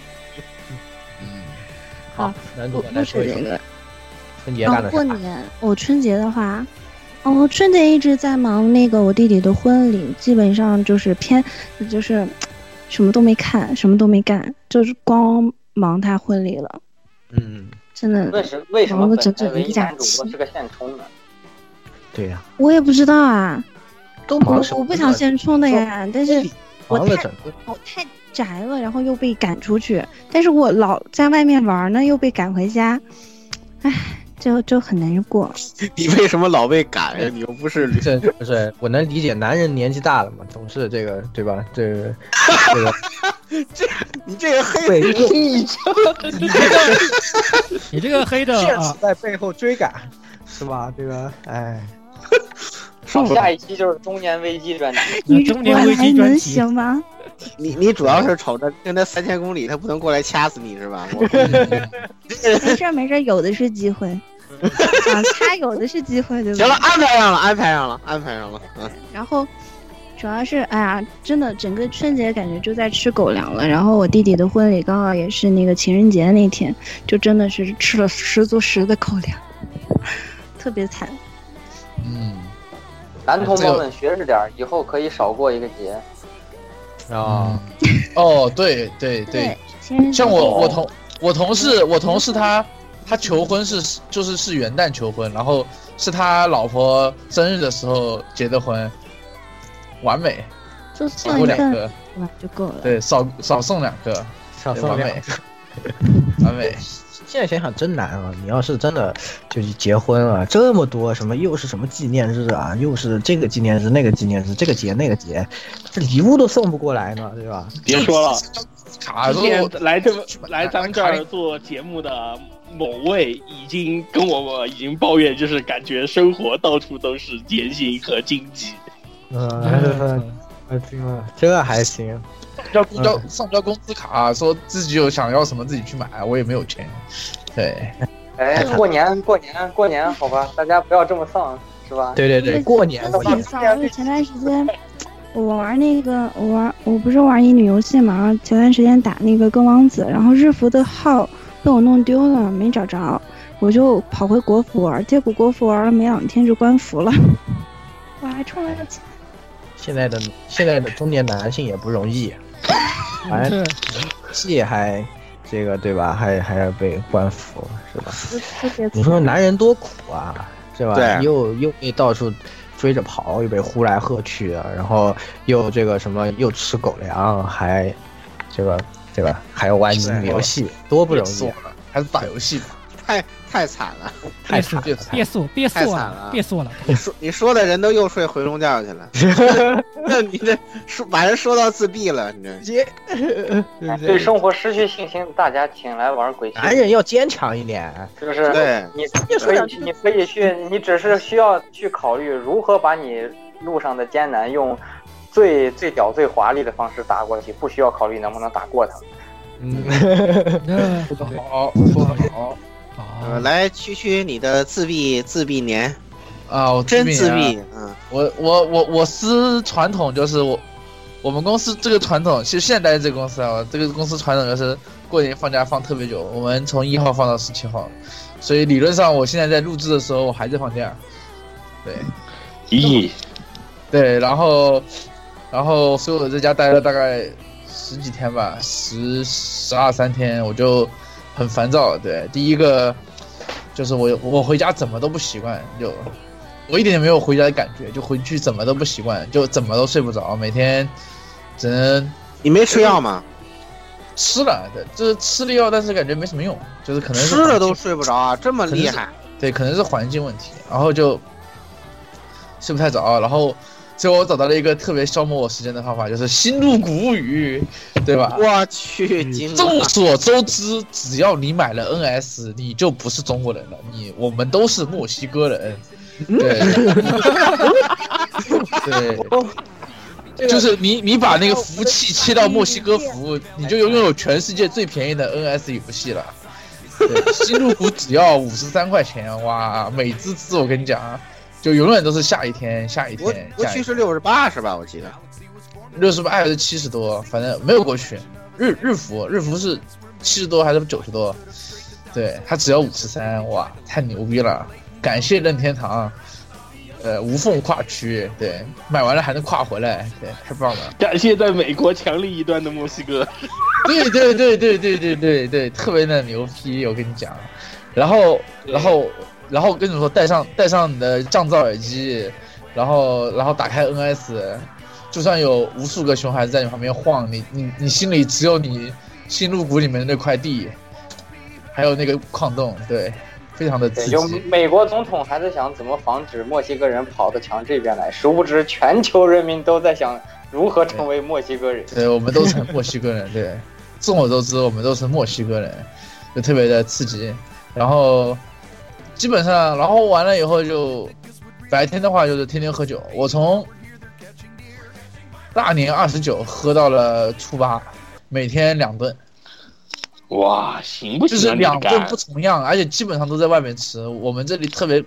好，不不是这个。春节干的过年，我春节的话，哦，春节一直在忙那个我弟弟的婚礼，基本上就是偏，就是什么都没看，什么都没干，就是光忙他婚礼了。嗯，真的。为什为什么整整一个假期是个现充呢？对呀。我也不知道啊。都不我我不想现充的呀，但是。我太我太宅了，然后又被赶出去，但是我老在外面玩呢，又被赶回家，唉，就就很难过。你为什么老被赶呀？你又不是这不是？我能理解，男人年纪大了嘛，总是这个对吧？这个这个 这你这个黑的，你你这个黑的啊，在背后追赶是吧？这个唉。下一期就是中年危机专题。你中年危机专题行吗？你你主要是瞅着跟他三千公里，他不能过来掐死你是吧？没事没事，有的是机会。啊，他有的是机会，对吧？行了，安排上了，安排上了，安排上了。嗯。然后，主要是哎呀，真的整个春节感觉就在吃狗粮了。然后我弟弟的婚礼刚好也是那个情人节那天，就真的是吃了十足十的狗粮，特别惨。嗯。男同胞们学着点以后可以少过一个节。啊，哦，对对对，像我我同我同事我同事他他求婚是就是是元旦求婚，然后是他老婆生日的时候结的婚，完美，就送两个就够了。对，少少送两个，少送两个，完美。现在想想真难啊！你要是真的就是结婚了，这么多什么又是什么纪念日啊，又是这个纪念日那个纪念日，这个节那个节，这礼物都送不过来呢，对吧？别说了，今天来这来咱这儿做节目的某位已经跟我们已经抱怨，就是感觉生活到处都是艰辛和荆棘。嗯，还行啊，这还行。交交上交工资卡，说自己有想要什么自己去买，我也没有钱。对，哎，过年过年过年，好吧，大家不要这么丧，是吧？对对对，过年。的话，因为前段时间我玩那个，我玩我不是玩乙女游戏嘛，然后前段时间打那个跟王子，然后日服的号被我弄丢了，没找着，我就跑回国服玩，结果国服玩了没两天就关服了，我还充了个钱。现在的现在的中年男性也不容易。反正戏还这个对吧？还还要被官服是吧？你说男人多苦啊，是吧？对，又又被到处追着跑，又被呼来喝去的，然后又这个什么又吃狗粮，还这个对吧还要玩游戏，多不容易，还是打游戏吧。太太惨了，太惨了，别说别说了，别说了。你说你说的人都又睡回笼觉去了，那你这说把人说到自闭了，你这 对生活失去信心，大家请来玩鬼。男人要坚强一点，是不是？对，你可以你可以去，你只是需要去考虑如何把你路上的艰难用最最屌最华丽的方式打过去，不需要考虑能不能打过他。嗯，说得好，说得好。呃，来，区区你的自闭自闭年啊，我真自闭。嗯，我我我我司传统就是我我们公司这个传统，其实现在这个公司啊，这个公司传统就是过年放假放特别久，我们从一号放到十七号，所以理论上我现在在录制的时候我还在放假。对，咦，对，然后，然后所以我在家待了大概十几天吧，十十二三天，我就很烦躁。对，第一个就是我我回家怎么都不习惯，就我一点也没有回家的感觉，就回去怎么都不习惯，就怎么都睡不着，每天只能你没吃药吗？吃了，对，就是吃了药，但是感觉没什么用，就是可能吃了都睡不着啊，这么厉害？对，可能是环境问题，然后就睡不太着，然后最后我找到了一个特别消磨我时间的方法，就是《新入谷物语》，对吧？我去，众所周知，只要你买了 NS，你就不是中国人了，你我们都是墨西哥人，对，对。就是你，你把那个服务器切到墨西哥服务，你就拥有全世界最便宜的 NS 游戏了。对新入股只要五十三块钱，哇，美滋滋！我跟你讲，就永远都是下一天，下一天。过去是六十八是吧？我记得六十八还是七十多，反正没有过去。日日服日服是七十多还是九十多？对，它只要五十三，哇，太牛逼了！感谢任天堂。呃，无缝跨区，对，买完了还能跨回来，对，太棒了！感谢在美国强力一端的墨西哥，对对对对对对对对，特别的牛批，我跟你讲。然后，然后，然后跟你说，戴上戴上你的降噪耳机，然后然后打开 NS，就算有无数个熊孩子在你旁边晃，你你你心里只有你新入谷里面的那块地，还有那个矿洞，对。非常的刺激。就美国总统还在想怎么防止墨西哥人跑到墙这边来，殊不知全球人民都在想如何成为墨西哥人。对，我们都成墨西哥人。对，众所周知，我们都是墨西哥人，就特别的刺激。然后基本上，然后完了以后就白天的话就是天天喝酒。我从大年二十九喝到了初八，每天两顿。哇，行不行？就是两顿不重样，而且基本上都在外面吃。我们这里特别，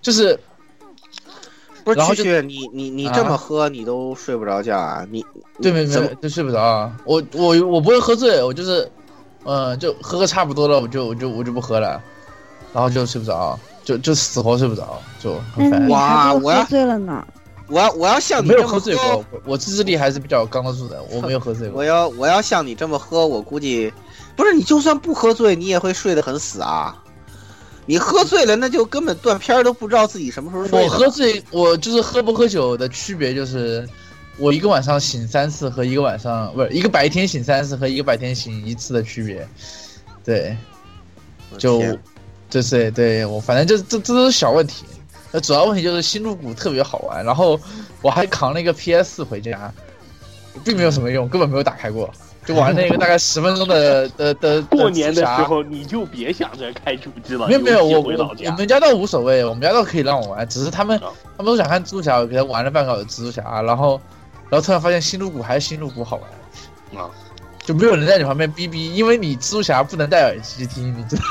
就是不是？去去，你你你这么喝，你都睡不着觉啊？你对没没就睡不着啊？我我我不会喝醉，我就是，嗯，就喝个差不多了，我就我就我就不喝了，然后就睡不着，就就死活睡不着，就很烦。哇，我喝醉了呢。我要我要像你没有喝醉过，我自制力还是比较刚得住的，我没有喝醉过。我要我要像你这么喝，我估计。不是你，就算不喝醉，你也会睡得很死啊！你喝醉了，那就根本断片都不知道自己什么时候睡。我喝醉，我就是喝不喝酒的区别就是，我一个晚上醒三次和一个晚上不是一个白天醒三次和一个白天醒一次的区别。对，就就是对我反正就这这都是小问题，那主要问题就是新入谷特别好玩，然后我还扛了一个 PS 回家，并没有什么用，根本没有打开过。就玩那个大概十分钟的的的 过年的时候，你就别想着开主机了。没有没有，我我们家倒无所谓，我们家倒可以让我玩，只是他们他们都想看蜘蛛侠，我给他玩了半个小时蜘蛛侠，然后然后突然发现新入谷还是新入谷好玩啊，就没有人在你旁边逼逼，因为你蜘蛛侠不能戴耳机听，你知道，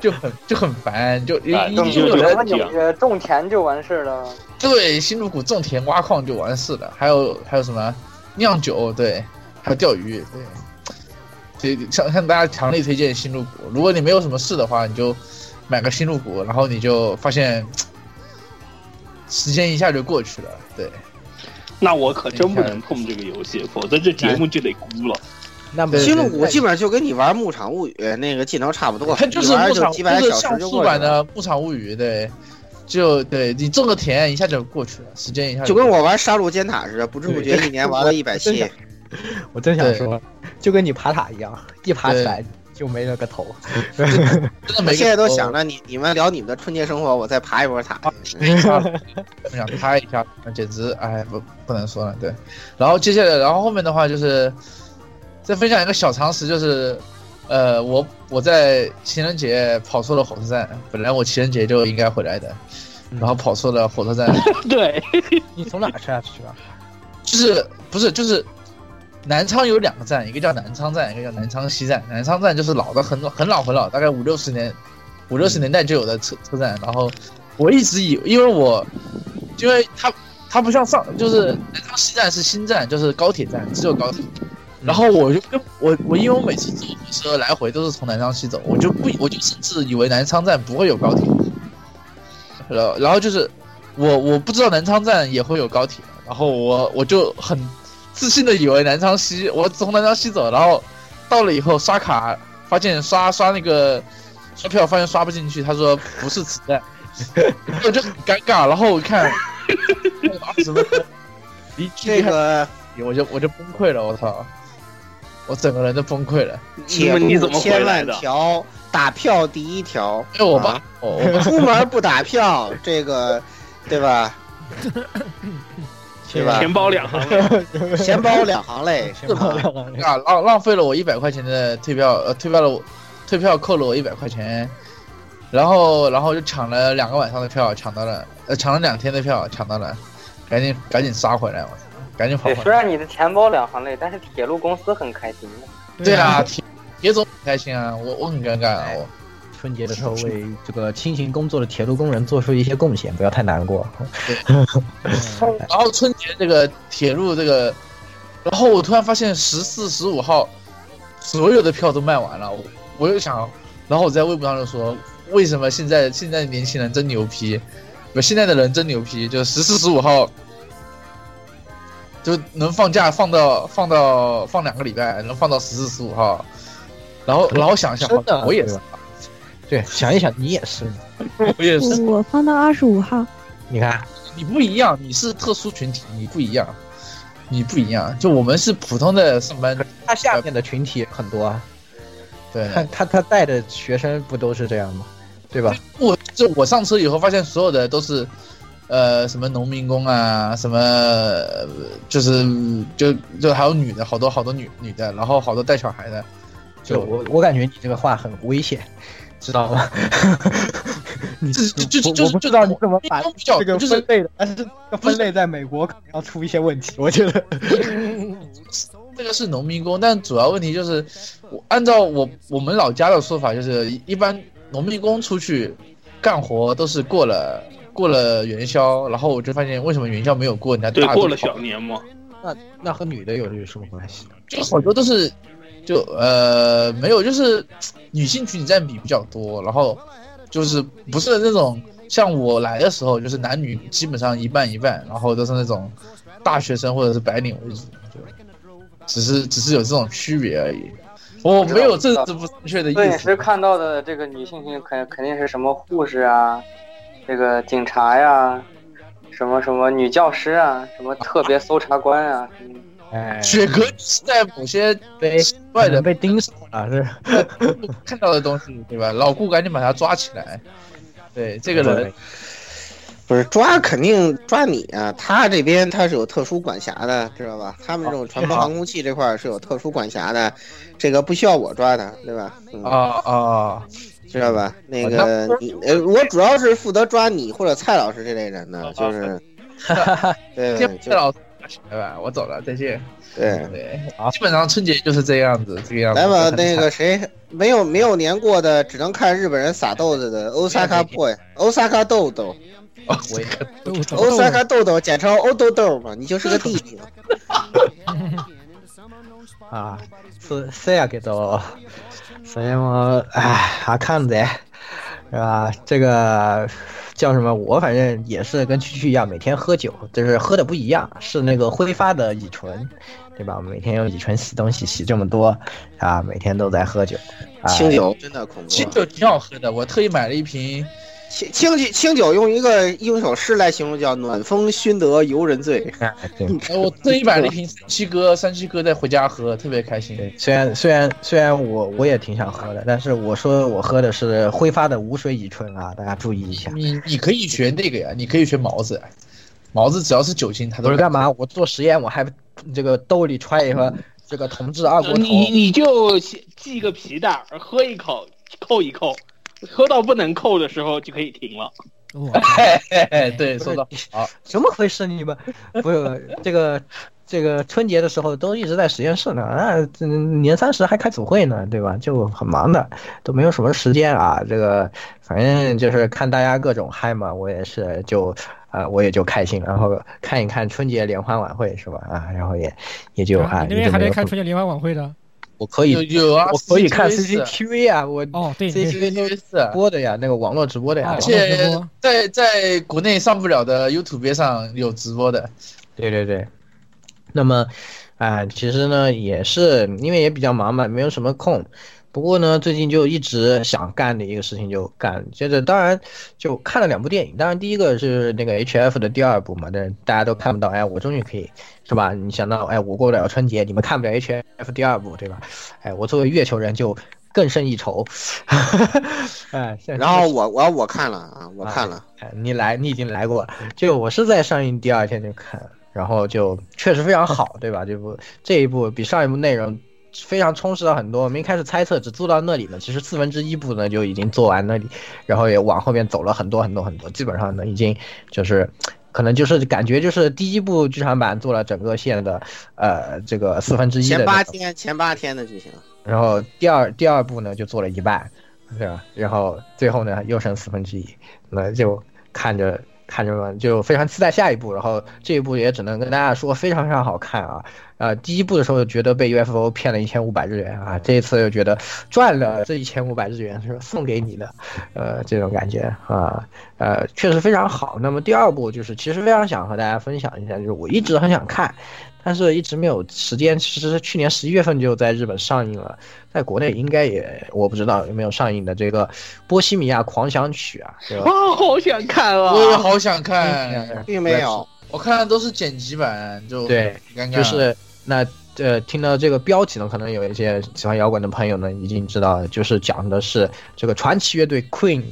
就很就很烦，就一一就有人种田就完事了。对，新入谷种田挖矿就完事了，还有还有什么酿酒，对。还有钓鱼，对，所以向向大家强力推荐新入谷。如果你没有什么事的话，你就买个新入谷，然后你就发现时间一下就过去了。对，那我可真不能碰这个游戏，否则这节目就得估了。那新入股基本上就跟你玩牧场物语那个技能差不多，它就是牧场，就是像素版的牧场物语，对，就对你种个田一下就过去了，时间一下就跟我玩杀戮尖塔似的，不知不觉一年玩了一百 七。我真想说，就跟你爬塔一样，一爬起来就没了个头。我现在都想着你你们聊你们的春节生活，我再爬一波塔。我想拍一下，那简直哎不不能说了。对，然后接下来，然后后面的话就是再分享一个小常识，就是呃我我在情人节跑错了火车站，本来我情人节就应该回来的，然后跑错了火车站。对，你从哪下去啊？就是不是就是。南昌有两个站，一个叫南昌站，一个叫南昌西站。南昌站就是老的很很老很老，大概五六十年，五六十年代就有的车车站。然后我一直以，因为我，因为它它不像上，就是南昌西站是新站，就是高铁站，只有高铁。然后我就跟我我因为我每次坐火车来回都是从南昌西走，我就不我就甚至以为南昌站不会有高铁，然后然后就是我我不知道南昌站也会有高铁，然后我我就很自信的以为南昌西我从南昌西走，然后到了以后刷卡发现刷刷那个刷票发现刷不进去，他说不是此站，我就很尴尬，然后我看什么离这个我就我就崩溃了，我操！我整个人都崩溃了。铁路千万条，打票第一条。哎，我爸，出门不打票，这个，对吧？对吧？钱包两行泪，钱包两行泪，是吧？啊，浪浪费了我一百块钱的退票，呃，退票了，退票扣了我一百块钱，然后，然后就抢了两个晚上的票，抢到了，呃，抢了两天的票，抢到了，赶紧赶紧杀回来，我。赶紧跑！虽然你的钱包两行泪，但是铁路公司很开心的。对啊，铁铁总很开心啊，我我很尴尬啊。我春节的时候为这个辛勤工作的铁路工人做出一些贡献，不要太难过。然后春节这个铁路这个，然后我突然发现十四、十五号所有的票都卖完了，我我就想，然后我在微博上就说，为什么现在现在年轻人真牛批？不，现在的人真牛批，就十四、十五号。就能放假放到放到放两个礼拜，能放到十四十五号，然后然后想一想，我也是，对，想一想你也是，我也是，我放到二十五号。你看，你不一样，你是特殊群体，你不一样，你不一样。就我们是普通的上班，他下面的群体很多啊。对，他他他带的学生不都是这样吗？对吧？我就我上车以后发现，所有的都是。呃，什么农民工啊，什么就是就就还有女的，好多好多女女的，然后好多带小孩的，就我我感觉你这个话很危险，知道吗？你就就就我不知道你怎么把这个分类的，但是分类在美国可能要出一些问题，我觉得。这个是农民工，但主要问题就是，我按照我我们老家的说法，就是一般农民工出去干活都是过了。过了元宵，然后我就发现为什么元宵没有过？人家对过了小年嘛？那那和女的有有什么关系？就好多都是，就呃没有，就是女性群体占比比较多，然后就是不是那种像我来的时候，就是男女基本上一半一半，然后都是那种大学生或者是白领为主，就只是只是有这种区别而已。我没有政治不正确的意思。摄影师看到的这个女性群肯肯定是什么护士啊。这个警察呀，什么什么女教师啊，什么特别搜查官啊，哎，雪哥是在某些被外人被盯上了，是看到的东西，对吧？老顾赶紧把他抓起来。对，这个人不是抓，肯定抓你啊！他这边他是有特殊管辖的，知道吧？他们这种传播航空器这块是有特殊管辖的，这个不需要我抓的，对吧？啊啊。知道吧？那个你呃，我主要是负责抓你或者蔡老师这类人的，就是，对，蔡老师，拜拜，我走了，再见。对对，基本上春节就是这样子，这个样子。来吧，那个谁没有没有年过的，只能看日本人撒豆子的欧萨卡 boy，欧萨卡豆豆，我也欧萨卡豆豆，简称欧豆豆嘛，你就是个弟弟嘛。啊，是谁啊？给到。所以我，哎，还看着，是吧？这个叫什么？我反正也是跟蛐蛐一样，每天喝酒，就是喝的不一样，是那个挥发的乙醇，对吧？我每天用乙醇洗东西，洗这么多，啊，每天都在喝酒。清酒真的恐怖，清酒挺好喝的，我特意买了一瓶。清清酒，清酒用一个用一首诗来形容，叫“暖风熏得游人醉 ”。我这一买了一瓶三七哥，三七哥再回家喝，特别开心。虽然虽然虽然我我也挺想喝的，但是我说我喝的是挥发的无水乙醇啊，大家注意一下。你你可以学那个呀，你可以学毛子，毛子只要是酒精，他都是干嘛？我做实验，我还这个兜里揣一盒这个同治二锅头。你你就系个皮带，喝一口，扣一扣。喝到不能扣的时候就可以停了。对，说到好。怎么回事？你们不是这个这个春节的时候都一直在实验室呢？啊，年三十还开组会呢，对吧？就很忙的，都没有什么时间啊。这个反正就是看大家各种嗨嘛，我也是就啊，我也就开心，然后看一看春节联欢晚会是吧？啊，然后也也就啊，那边还在看春节联欢晚会的。我可以有啊，我可以看 CCTV 啊，我哦对，CCTV 是播的呀，那个网络直播的呀，而且在在国内上不了的 YouTube 上有直播的，对对对。那么，啊，其实呢也是因为也比较忙嘛，没有什么空。不过呢，最近就一直想干的一个事情就干，接着当然就看了两部电影，当然第一个是那个 H F 的第二部嘛，但是大家都看不到，哎，我终于可以是吧？你想到，哎，我过不了春节，你们看不了 H F 第二部，对吧？哎，我作为月球人就更胜一筹，哎，然后我我我看了啊，我看了，你来，你已经来过，就我是在上映第二天就看，然后就确实非常好，对吧？这部这一部比上一部内容。非常充实了很多。我们一开始猜测只做到那里呢，其实四分之一部呢就已经做完那里，然后也往后面走了很多很多很多，基本上呢已经就是，可能就是感觉就是第一部剧场版做了整个线的呃这个四分之一的前八天前八天的剧情，然后第二第二部呢就做了一半，对吧？然后最后呢又剩四分之一，那就看着。看着嘛，就非常期待下一部，然后这一部也只能跟大家说非常非常好看啊！呃，第一部的时候觉得被 UFO 骗了一千五百日元啊，这一次又觉得赚了这一千五百日元是送给你的，呃，这种感觉啊，呃，确实非常好。那么第二部就是其实非常想和大家分享一下，就是我一直很想看。但是一直没有时间。其实去年十一月份就在日本上映了，在国内应该也我不知道有没有上映的这个《波西米亚狂想曲》啊。啊，好想看啊！我也好想看，并没有。我看的都是剪辑版，就对，就是那呃，听到这个标题呢，可能有一些喜欢摇滚的朋友呢已经知道，就是讲的是这个传奇乐队 Queen。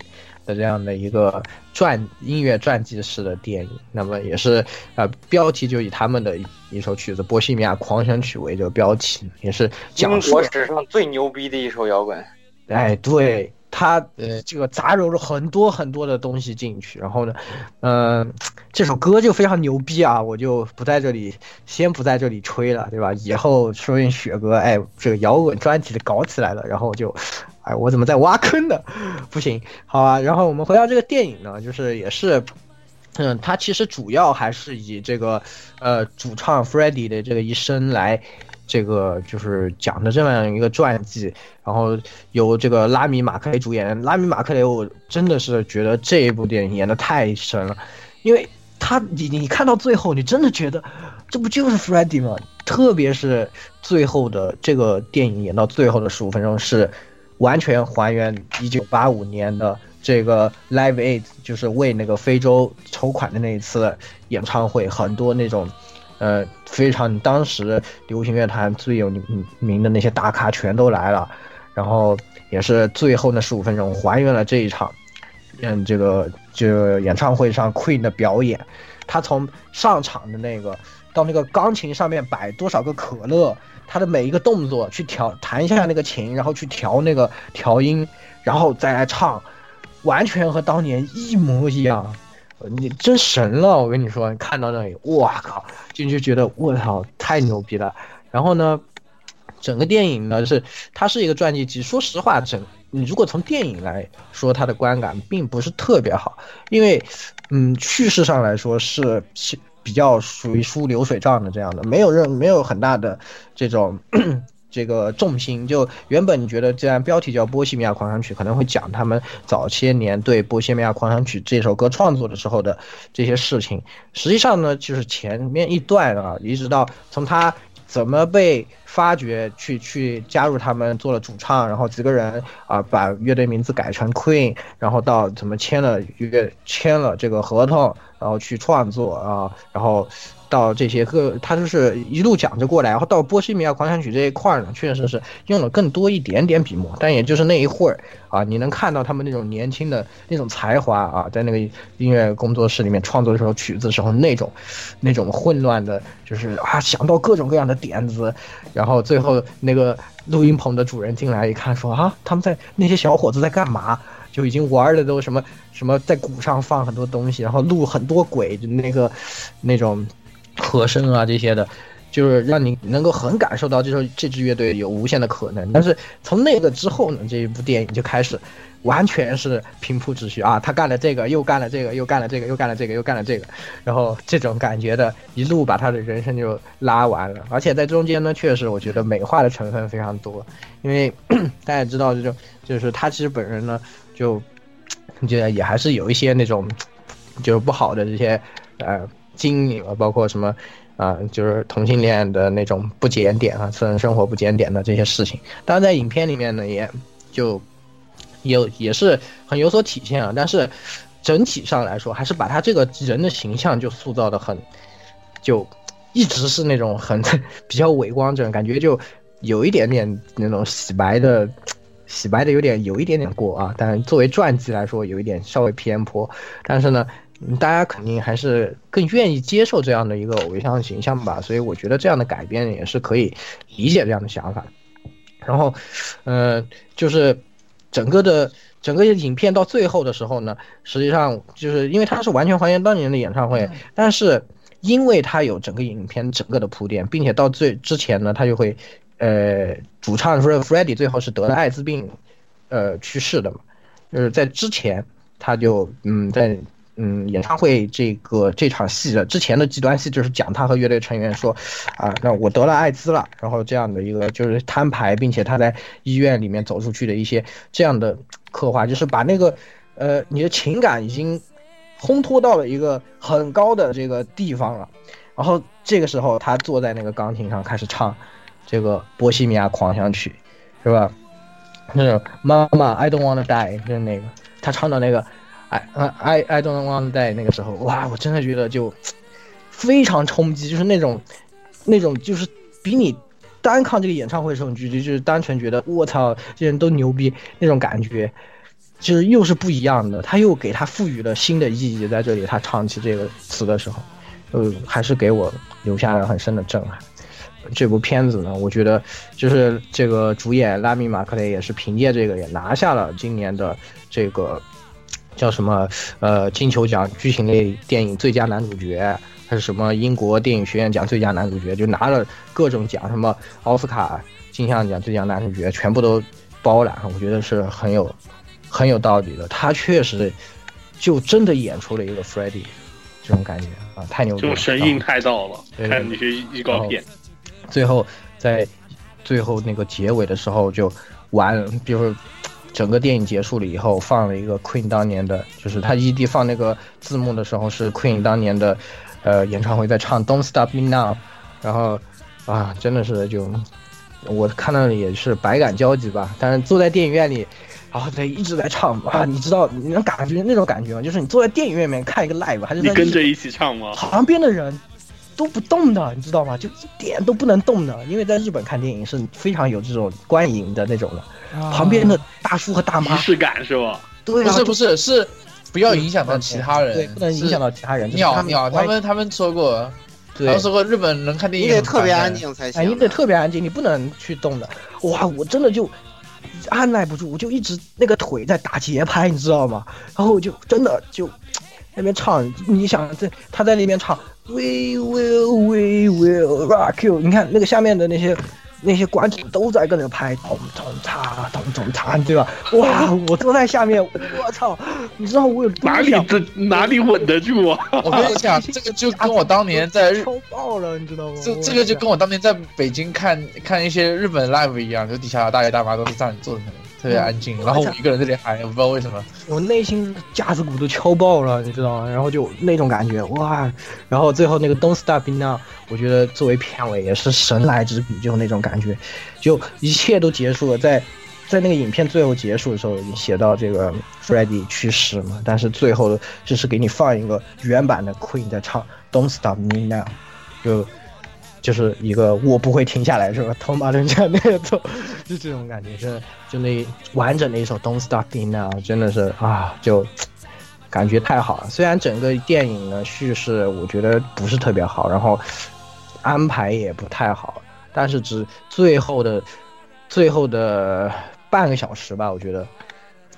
的这样的一个传音乐传记式的电影，那么也是呃标题就以他们的一首曲子《波西米亚狂想曲》为这个标题，也是讲述史上最牛逼的一首摇滚。哎，对他呃这个杂糅了很多很多的东西进去，然后呢，嗯，这首歌就非常牛逼啊，我就不在这里先不在这里吹了，对吧？以后说不定雪哥哎这个摇滚专辑的搞起来了，然后就。哎，我怎么在挖坑呢？不行，好吧。然后我们回到这个电影呢，就是也是，嗯，它其实主要还是以这个，呃，主唱 Freddie 的这个一生来，这个就是讲的这么样一个传记。然后由这个拉米马克雷主演，拉米马克雷，我真的是觉得这一部电影演的太神了，因为他，你你看到最后，你真的觉得这不就是 Freddie 吗？特别是最后的这个电影演到最后的十五分钟是。完全还原一九八五年的这个 Live Aid，就是为那个非洲筹款的那一次演唱会，很多那种，呃，非常当时流行乐坛最有名的那些大咖全都来了，然后也是最后那十五分钟还原了这一场，嗯，这个就演唱会上 Queen 的表演，他从上场的那个到那个钢琴上面摆多少个可乐。他的每一个动作，去调弹一下那个琴，然后去调那个调音，然后再来唱，完全和当年一模一样。你真神了，我跟你说，你看到那里，哇靠，就就觉得我操，太牛逼了。然后呢，整个电影呢是它是一个传记集。说实话，整你如果从电影来说，它的观感并不是特别好，因为嗯，叙事上来说是。比较属于输流水账的这样的，没有任没有很大的这种 这个重心。就原本你觉得，既然标题叫《波西米亚狂想曲》，可能会讲他们早些年对《波西米亚狂想曲》这首歌创作的时候的这些事情。实际上呢，就是前面一段啊，一直到从他怎么被发掘，去去加入他们做了主唱，然后几个人啊把乐队名字改成 Queen，然后到怎么签了约签了这个合同。然后去创作啊，然后到这些个，他就是一路讲着过来，然后到波西米亚狂想曲这一块呢，确实是用了更多一点点笔墨，但也就是那一会儿啊，你能看到他们那种年轻的那种才华啊，在那个音乐工作室里面创作这首曲子时候，那种那种混乱的，就是啊想到各种各样的点子，然后最后那个录音棚的主人进来一看，说啊，他们在那些小伙子在干嘛？就已经玩的都什么什么在鼓上放很多东西，然后录很多轨，就那个那种和声啊这些的，就是让你能够很感受到，就是这支乐队有无限的可能。但是从那个之后呢，这一部电影就开始完全是平铺直叙啊，他干了这个，又干了这个，又干了这个，又干了这个，又干了这个，然后这种感觉的一路把他的人生就拉完了。而且在中间呢，确实我觉得美化的成分非常多，因为 大家知道这种，就是他其实本人呢，就就也还是有一些那种就是不好的这些呃经历啊，包括什么。啊，就是同性恋的那种不检点啊，私人生活不检点的这些事情，当然在影片里面呢，也就有也是很有所体现啊。但是整体上来说，还是把他这个人的形象就塑造的很，就一直是那种很 比较伟光正，感觉就有一点点那种洗白的，洗白的有点有一点点过啊。但作为传记来说，有一点稍微偏颇，但是呢。大家肯定还是更愿意接受这样的一个偶像形象吧，所以我觉得这样的改编也是可以理解这样的想法。然后，呃，就是整个的整个影片到最后的时候呢，实际上就是因为它是完全还原当年的演唱会，但是因为它有整个影片整个的铺垫，并且到最之前呢，他就会，呃，主唱说 Freddie 最后是得了艾滋病，呃，去世的嘛，就是在之前他就嗯在。嗯，演唱会这个这场戏的之前的极端戏就是讲他和乐队成员说，啊，那我得了艾滋了，然后这样的一个就是摊牌，并且他在医院里面走出去的一些这样的刻画，就是把那个，呃，你的情感已经烘托到了一个很高的这个地方了，然后这个时候他坐在那个钢琴上开始唱这个波西米亚狂想曲，是吧？是妈妈，I don't wanna die，就是那个他唱的那个。哎，I I don't want to die。那个时候，哇，我真的觉得就非常冲击，就是那种那种就是比你单看这个演唱会的时候，你就就是单纯觉得我操，这人都牛逼那种感觉，就是又是不一样的。他又给他赋予了新的意义，在这里他唱起这个词的时候，呃，还是给我留下了很深的震撼。这部片子呢，我觉得就是这个主演拉米马克雷也是凭借这个也拿下了今年的这个。叫什么？呃，金球奖剧情类电影最佳男主角，还是什么英国电影学院奖最佳男主角，就拿了各种奖，什么奥斯卡金像奖最佳男主角，全部都包揽。我觉得是很有很有道理的。他确实就真的演出了一个 Freddie 这种感觉啊，太牛逼了！就神韵太到了，看那些预告片。最后在最后那个结尾的时候就完，比如。整个电影结束了以后，放了一个 Queen 当年的，就是他 ED 放那个字幕的时候是 Queen 当年的，呃，演唱会在唱 Don't Stop Me Now，然后，啊，真的是就，我看到也是百感交集吧。但是坐在电影院里，然后在一直在唱啊，你知道你能感觉那种感觉吗？就是你坐在电影院里面看一个 live，还是你跟着一起唱吗？旁边的人都不动的，你知道吗？就一点都不能动的，因为在日本看电影是非常有这种观影的那种的。旁边的大叔和大妈，仪式感是吧？对，不是不是是，不要影响到其他人，对，不能影响到其他人。鸟鸟，他们他们说过，他们说过日本人看电影你得特别安静才行，你得特别安静，你不能去动的。哇，我真的就按耐不住，我就一直那个腿在打节拍，你知道吗？然后我就真的就那边唱，你想在他在那边唱，We will we will rock you，你看那个下面的那些。那些观众都在跟着拍，咚咚嚓，咚咚嚓，对吧？哇，我坐在下面，我操！你知道我有哪里这哪里稳得住啊？我跟你讲，这个就跟我当年在日超爆了，你知道吗？这这个就跟我当年在北京看看一些日本 live 一样，就底下大爷大妈都是站坐着。特别安静，然后我一个人在这里喊，我不知道为什么，我内心架子鼓都敲爆了，你知道吗？然后就那种感觉，哇！然后最后那个 Don't Stop Now，我觉得作为片尾也是神来之笔，就那种感觉，就一切都结束了，在在那个影片最后结束的时候，已经写到这个 Freddie 去世嘛，但是最后就是给你放一个原版的 Queen 在唱 Don't Stop Me Now，就。就是一个我不会停下来，是吧？头马顿加那个奏，就这种感觉，就就那完整的一首 Don't Stop Me Now，真的是啊，就感觉太好了。虽然整个电影呢叙事我觉得不是特别好，然后安排也不太好，但是只最后的最后的半个小时吧，我觉得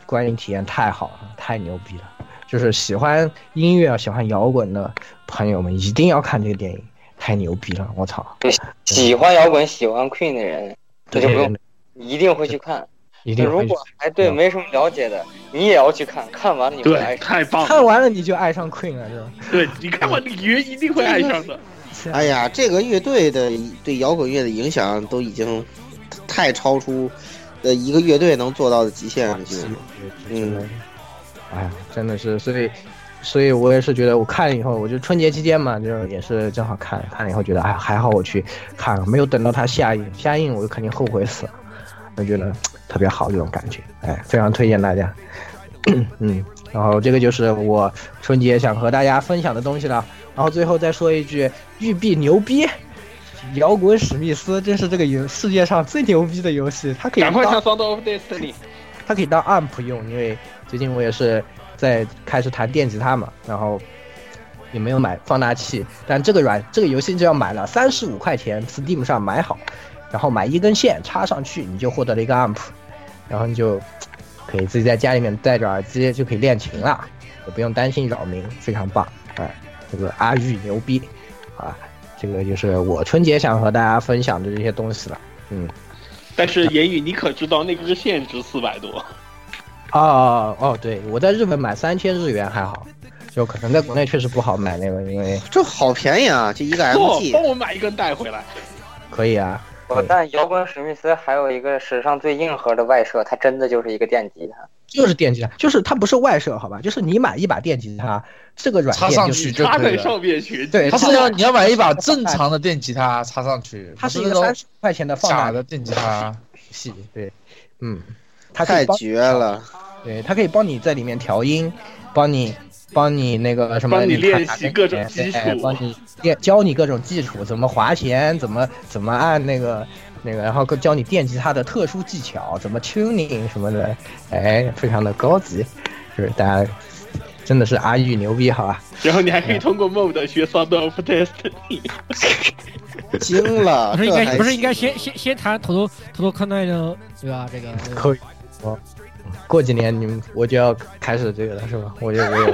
观影体验太好了，太牛逼了。就是喜欢音乐、喜欢摇滚的朋友们一定要看这个电影。太牛逼了，我操！喜欢摇滚、喜欢 Queen 的人，这就不用，一定会去看。一定。如果还对没什么了解的，你也要去看看完了你会爱上。太棒！看完了你就爱上 Queen 了，是吧？对你看完里约一定会爱上的。哎呀，这个乐队的对摇滚乐的影响都已经太超出呃一个乐队能做到的极限了，就嗯，哎呀，真的是，所以。所以我也是觉得，我看了以后，我就春节期间嘛，就是也是正好看，看了以后觉得，哎，还好我去看了，没有等到它下映，下映我就肯定后悔死了。我觉得特别好这种感觉，哎，非常推荐大家。嗯，然后这个就是我春节想和大家分享的东西了。然后最后再说一句，育碧牛逼，摇滚史密斯，真是这个游世界上最牛逼的游戏，它可以赶快上 Sound of Destiny，它可以当 AMP 用，因为最近我也是。在开始弹电吉他嘛，然后也没有买放大器，但这个软这个游戏就要买了，三十五块钱，Steam 上买好，然后买一根线插上去，你就获得了一个 amp，然后你就可以自己在家里面戴着耳机就可以练琴了，也不用担心扰民，非常棒，哎，这个阿玉牛逼，啊，这个就是我春节想和大家分享的这些东西了，嗯，但是言语你可知道那根线值四百多？哦哦对，我在日本买三千日元还好，就可能在国内确实不好买那个，因为这好便宜啊，就一个 MG，帮我买一根带回来，可以啊。但摇滚史密斯还有一个史上最硬核的外设，它真的就是一个电吉他，就是电吉他，就是它不是外设，好吧？就是你买一把电吉他，这个软件插上去就插在上面去，对，它是要你要买一把正常的电吉他插上去，它是一个三十块钱的放大的电吉他系，对，嗯，它太绝了。对，它可以帮你在里面调音，帮你，帮你那个什么，帮你练习各种基础，帮你练教你各种基础，怎么滑弦，怎么怎么按那个那个，然后教你电吉他的特殊技巧，怎么 tuning 什么的，哎，非常的高级，就是大家真的是阿玉牛逼，好吧？然后你还可以通过 mode 学 sound of destiny，惊了，不是应该不是应该先先先谈偷偷偷偷看那个对吧？这个可以，哦。过几年你们我就要开始这个了，是吧？我就我有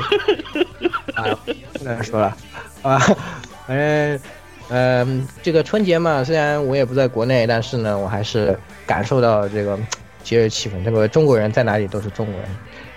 啊，不能说了啊。反正嗯，这个春节嘛，虽然我也不在国内，但是呢，我还是感受到这个节日气氛。这个中国人在哪里都是中国人，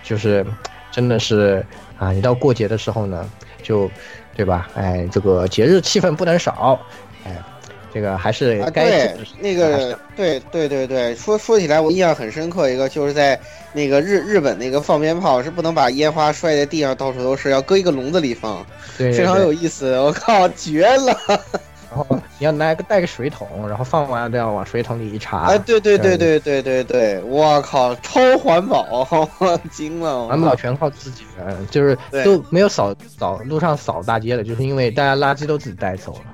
就是真的是啊，你到过节的时候呢，就对吧？哎，这个节日气氛不能少，哎。这个还是该对那个对对对对说说起来我印象很深刻一个就是在那个日日本那个放鞭炮是不能把烟花摔在地上到处都是要搁一个笼子里放，对非常有意思我靠绝了，然后你要拿个带个水桶，然后放完都要往水桶里一插，哎对对对对对对对我靠超环保 惊了环保全靠自己人就是都没有扫扫路上扫大街的，就是因为大家垃圾都自己带走了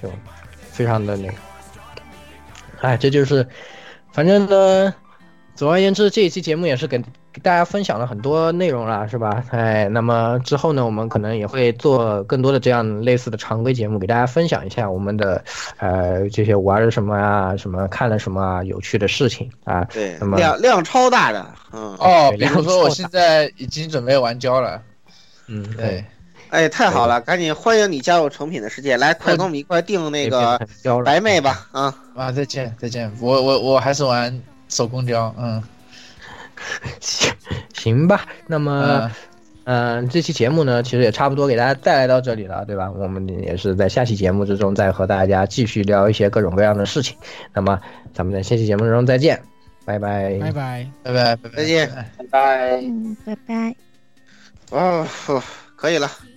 就。非常的那个，哎，这就是，反正呢，总而言之，这一期节目也是给给大家分享了很多内容了，是吧？哎，那么之后呢，我们可能也会做更多的这样类似的常规节目，给大家分享一下我们的呃这些玩了什么啊，什么看了什么啊有趣的事情啊。对，那么量量超大的，嗯哦，比如说我现在已经准备玩胶了，嗯，对。哎，太好了！赶紧欢迎你加入成品的世界，来，快跟我们一块定那个白妹吧！啊啊，再见再见！我我我还是玩手工雕，嗯，行行吧。那么，嗯，这期节目呢，其实也差不多给大家带来到这里了，对吧？我们也是在下期节目之中再和大家继续聊一些各种各样的事情。那么，咱们在下期节目之中再见，拜拜拜拜拜拜，再见拜拜拜拜。哦，可以了。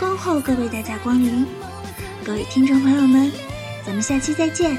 恭候各位大驾光临。各位听众朋友们咱们下期再见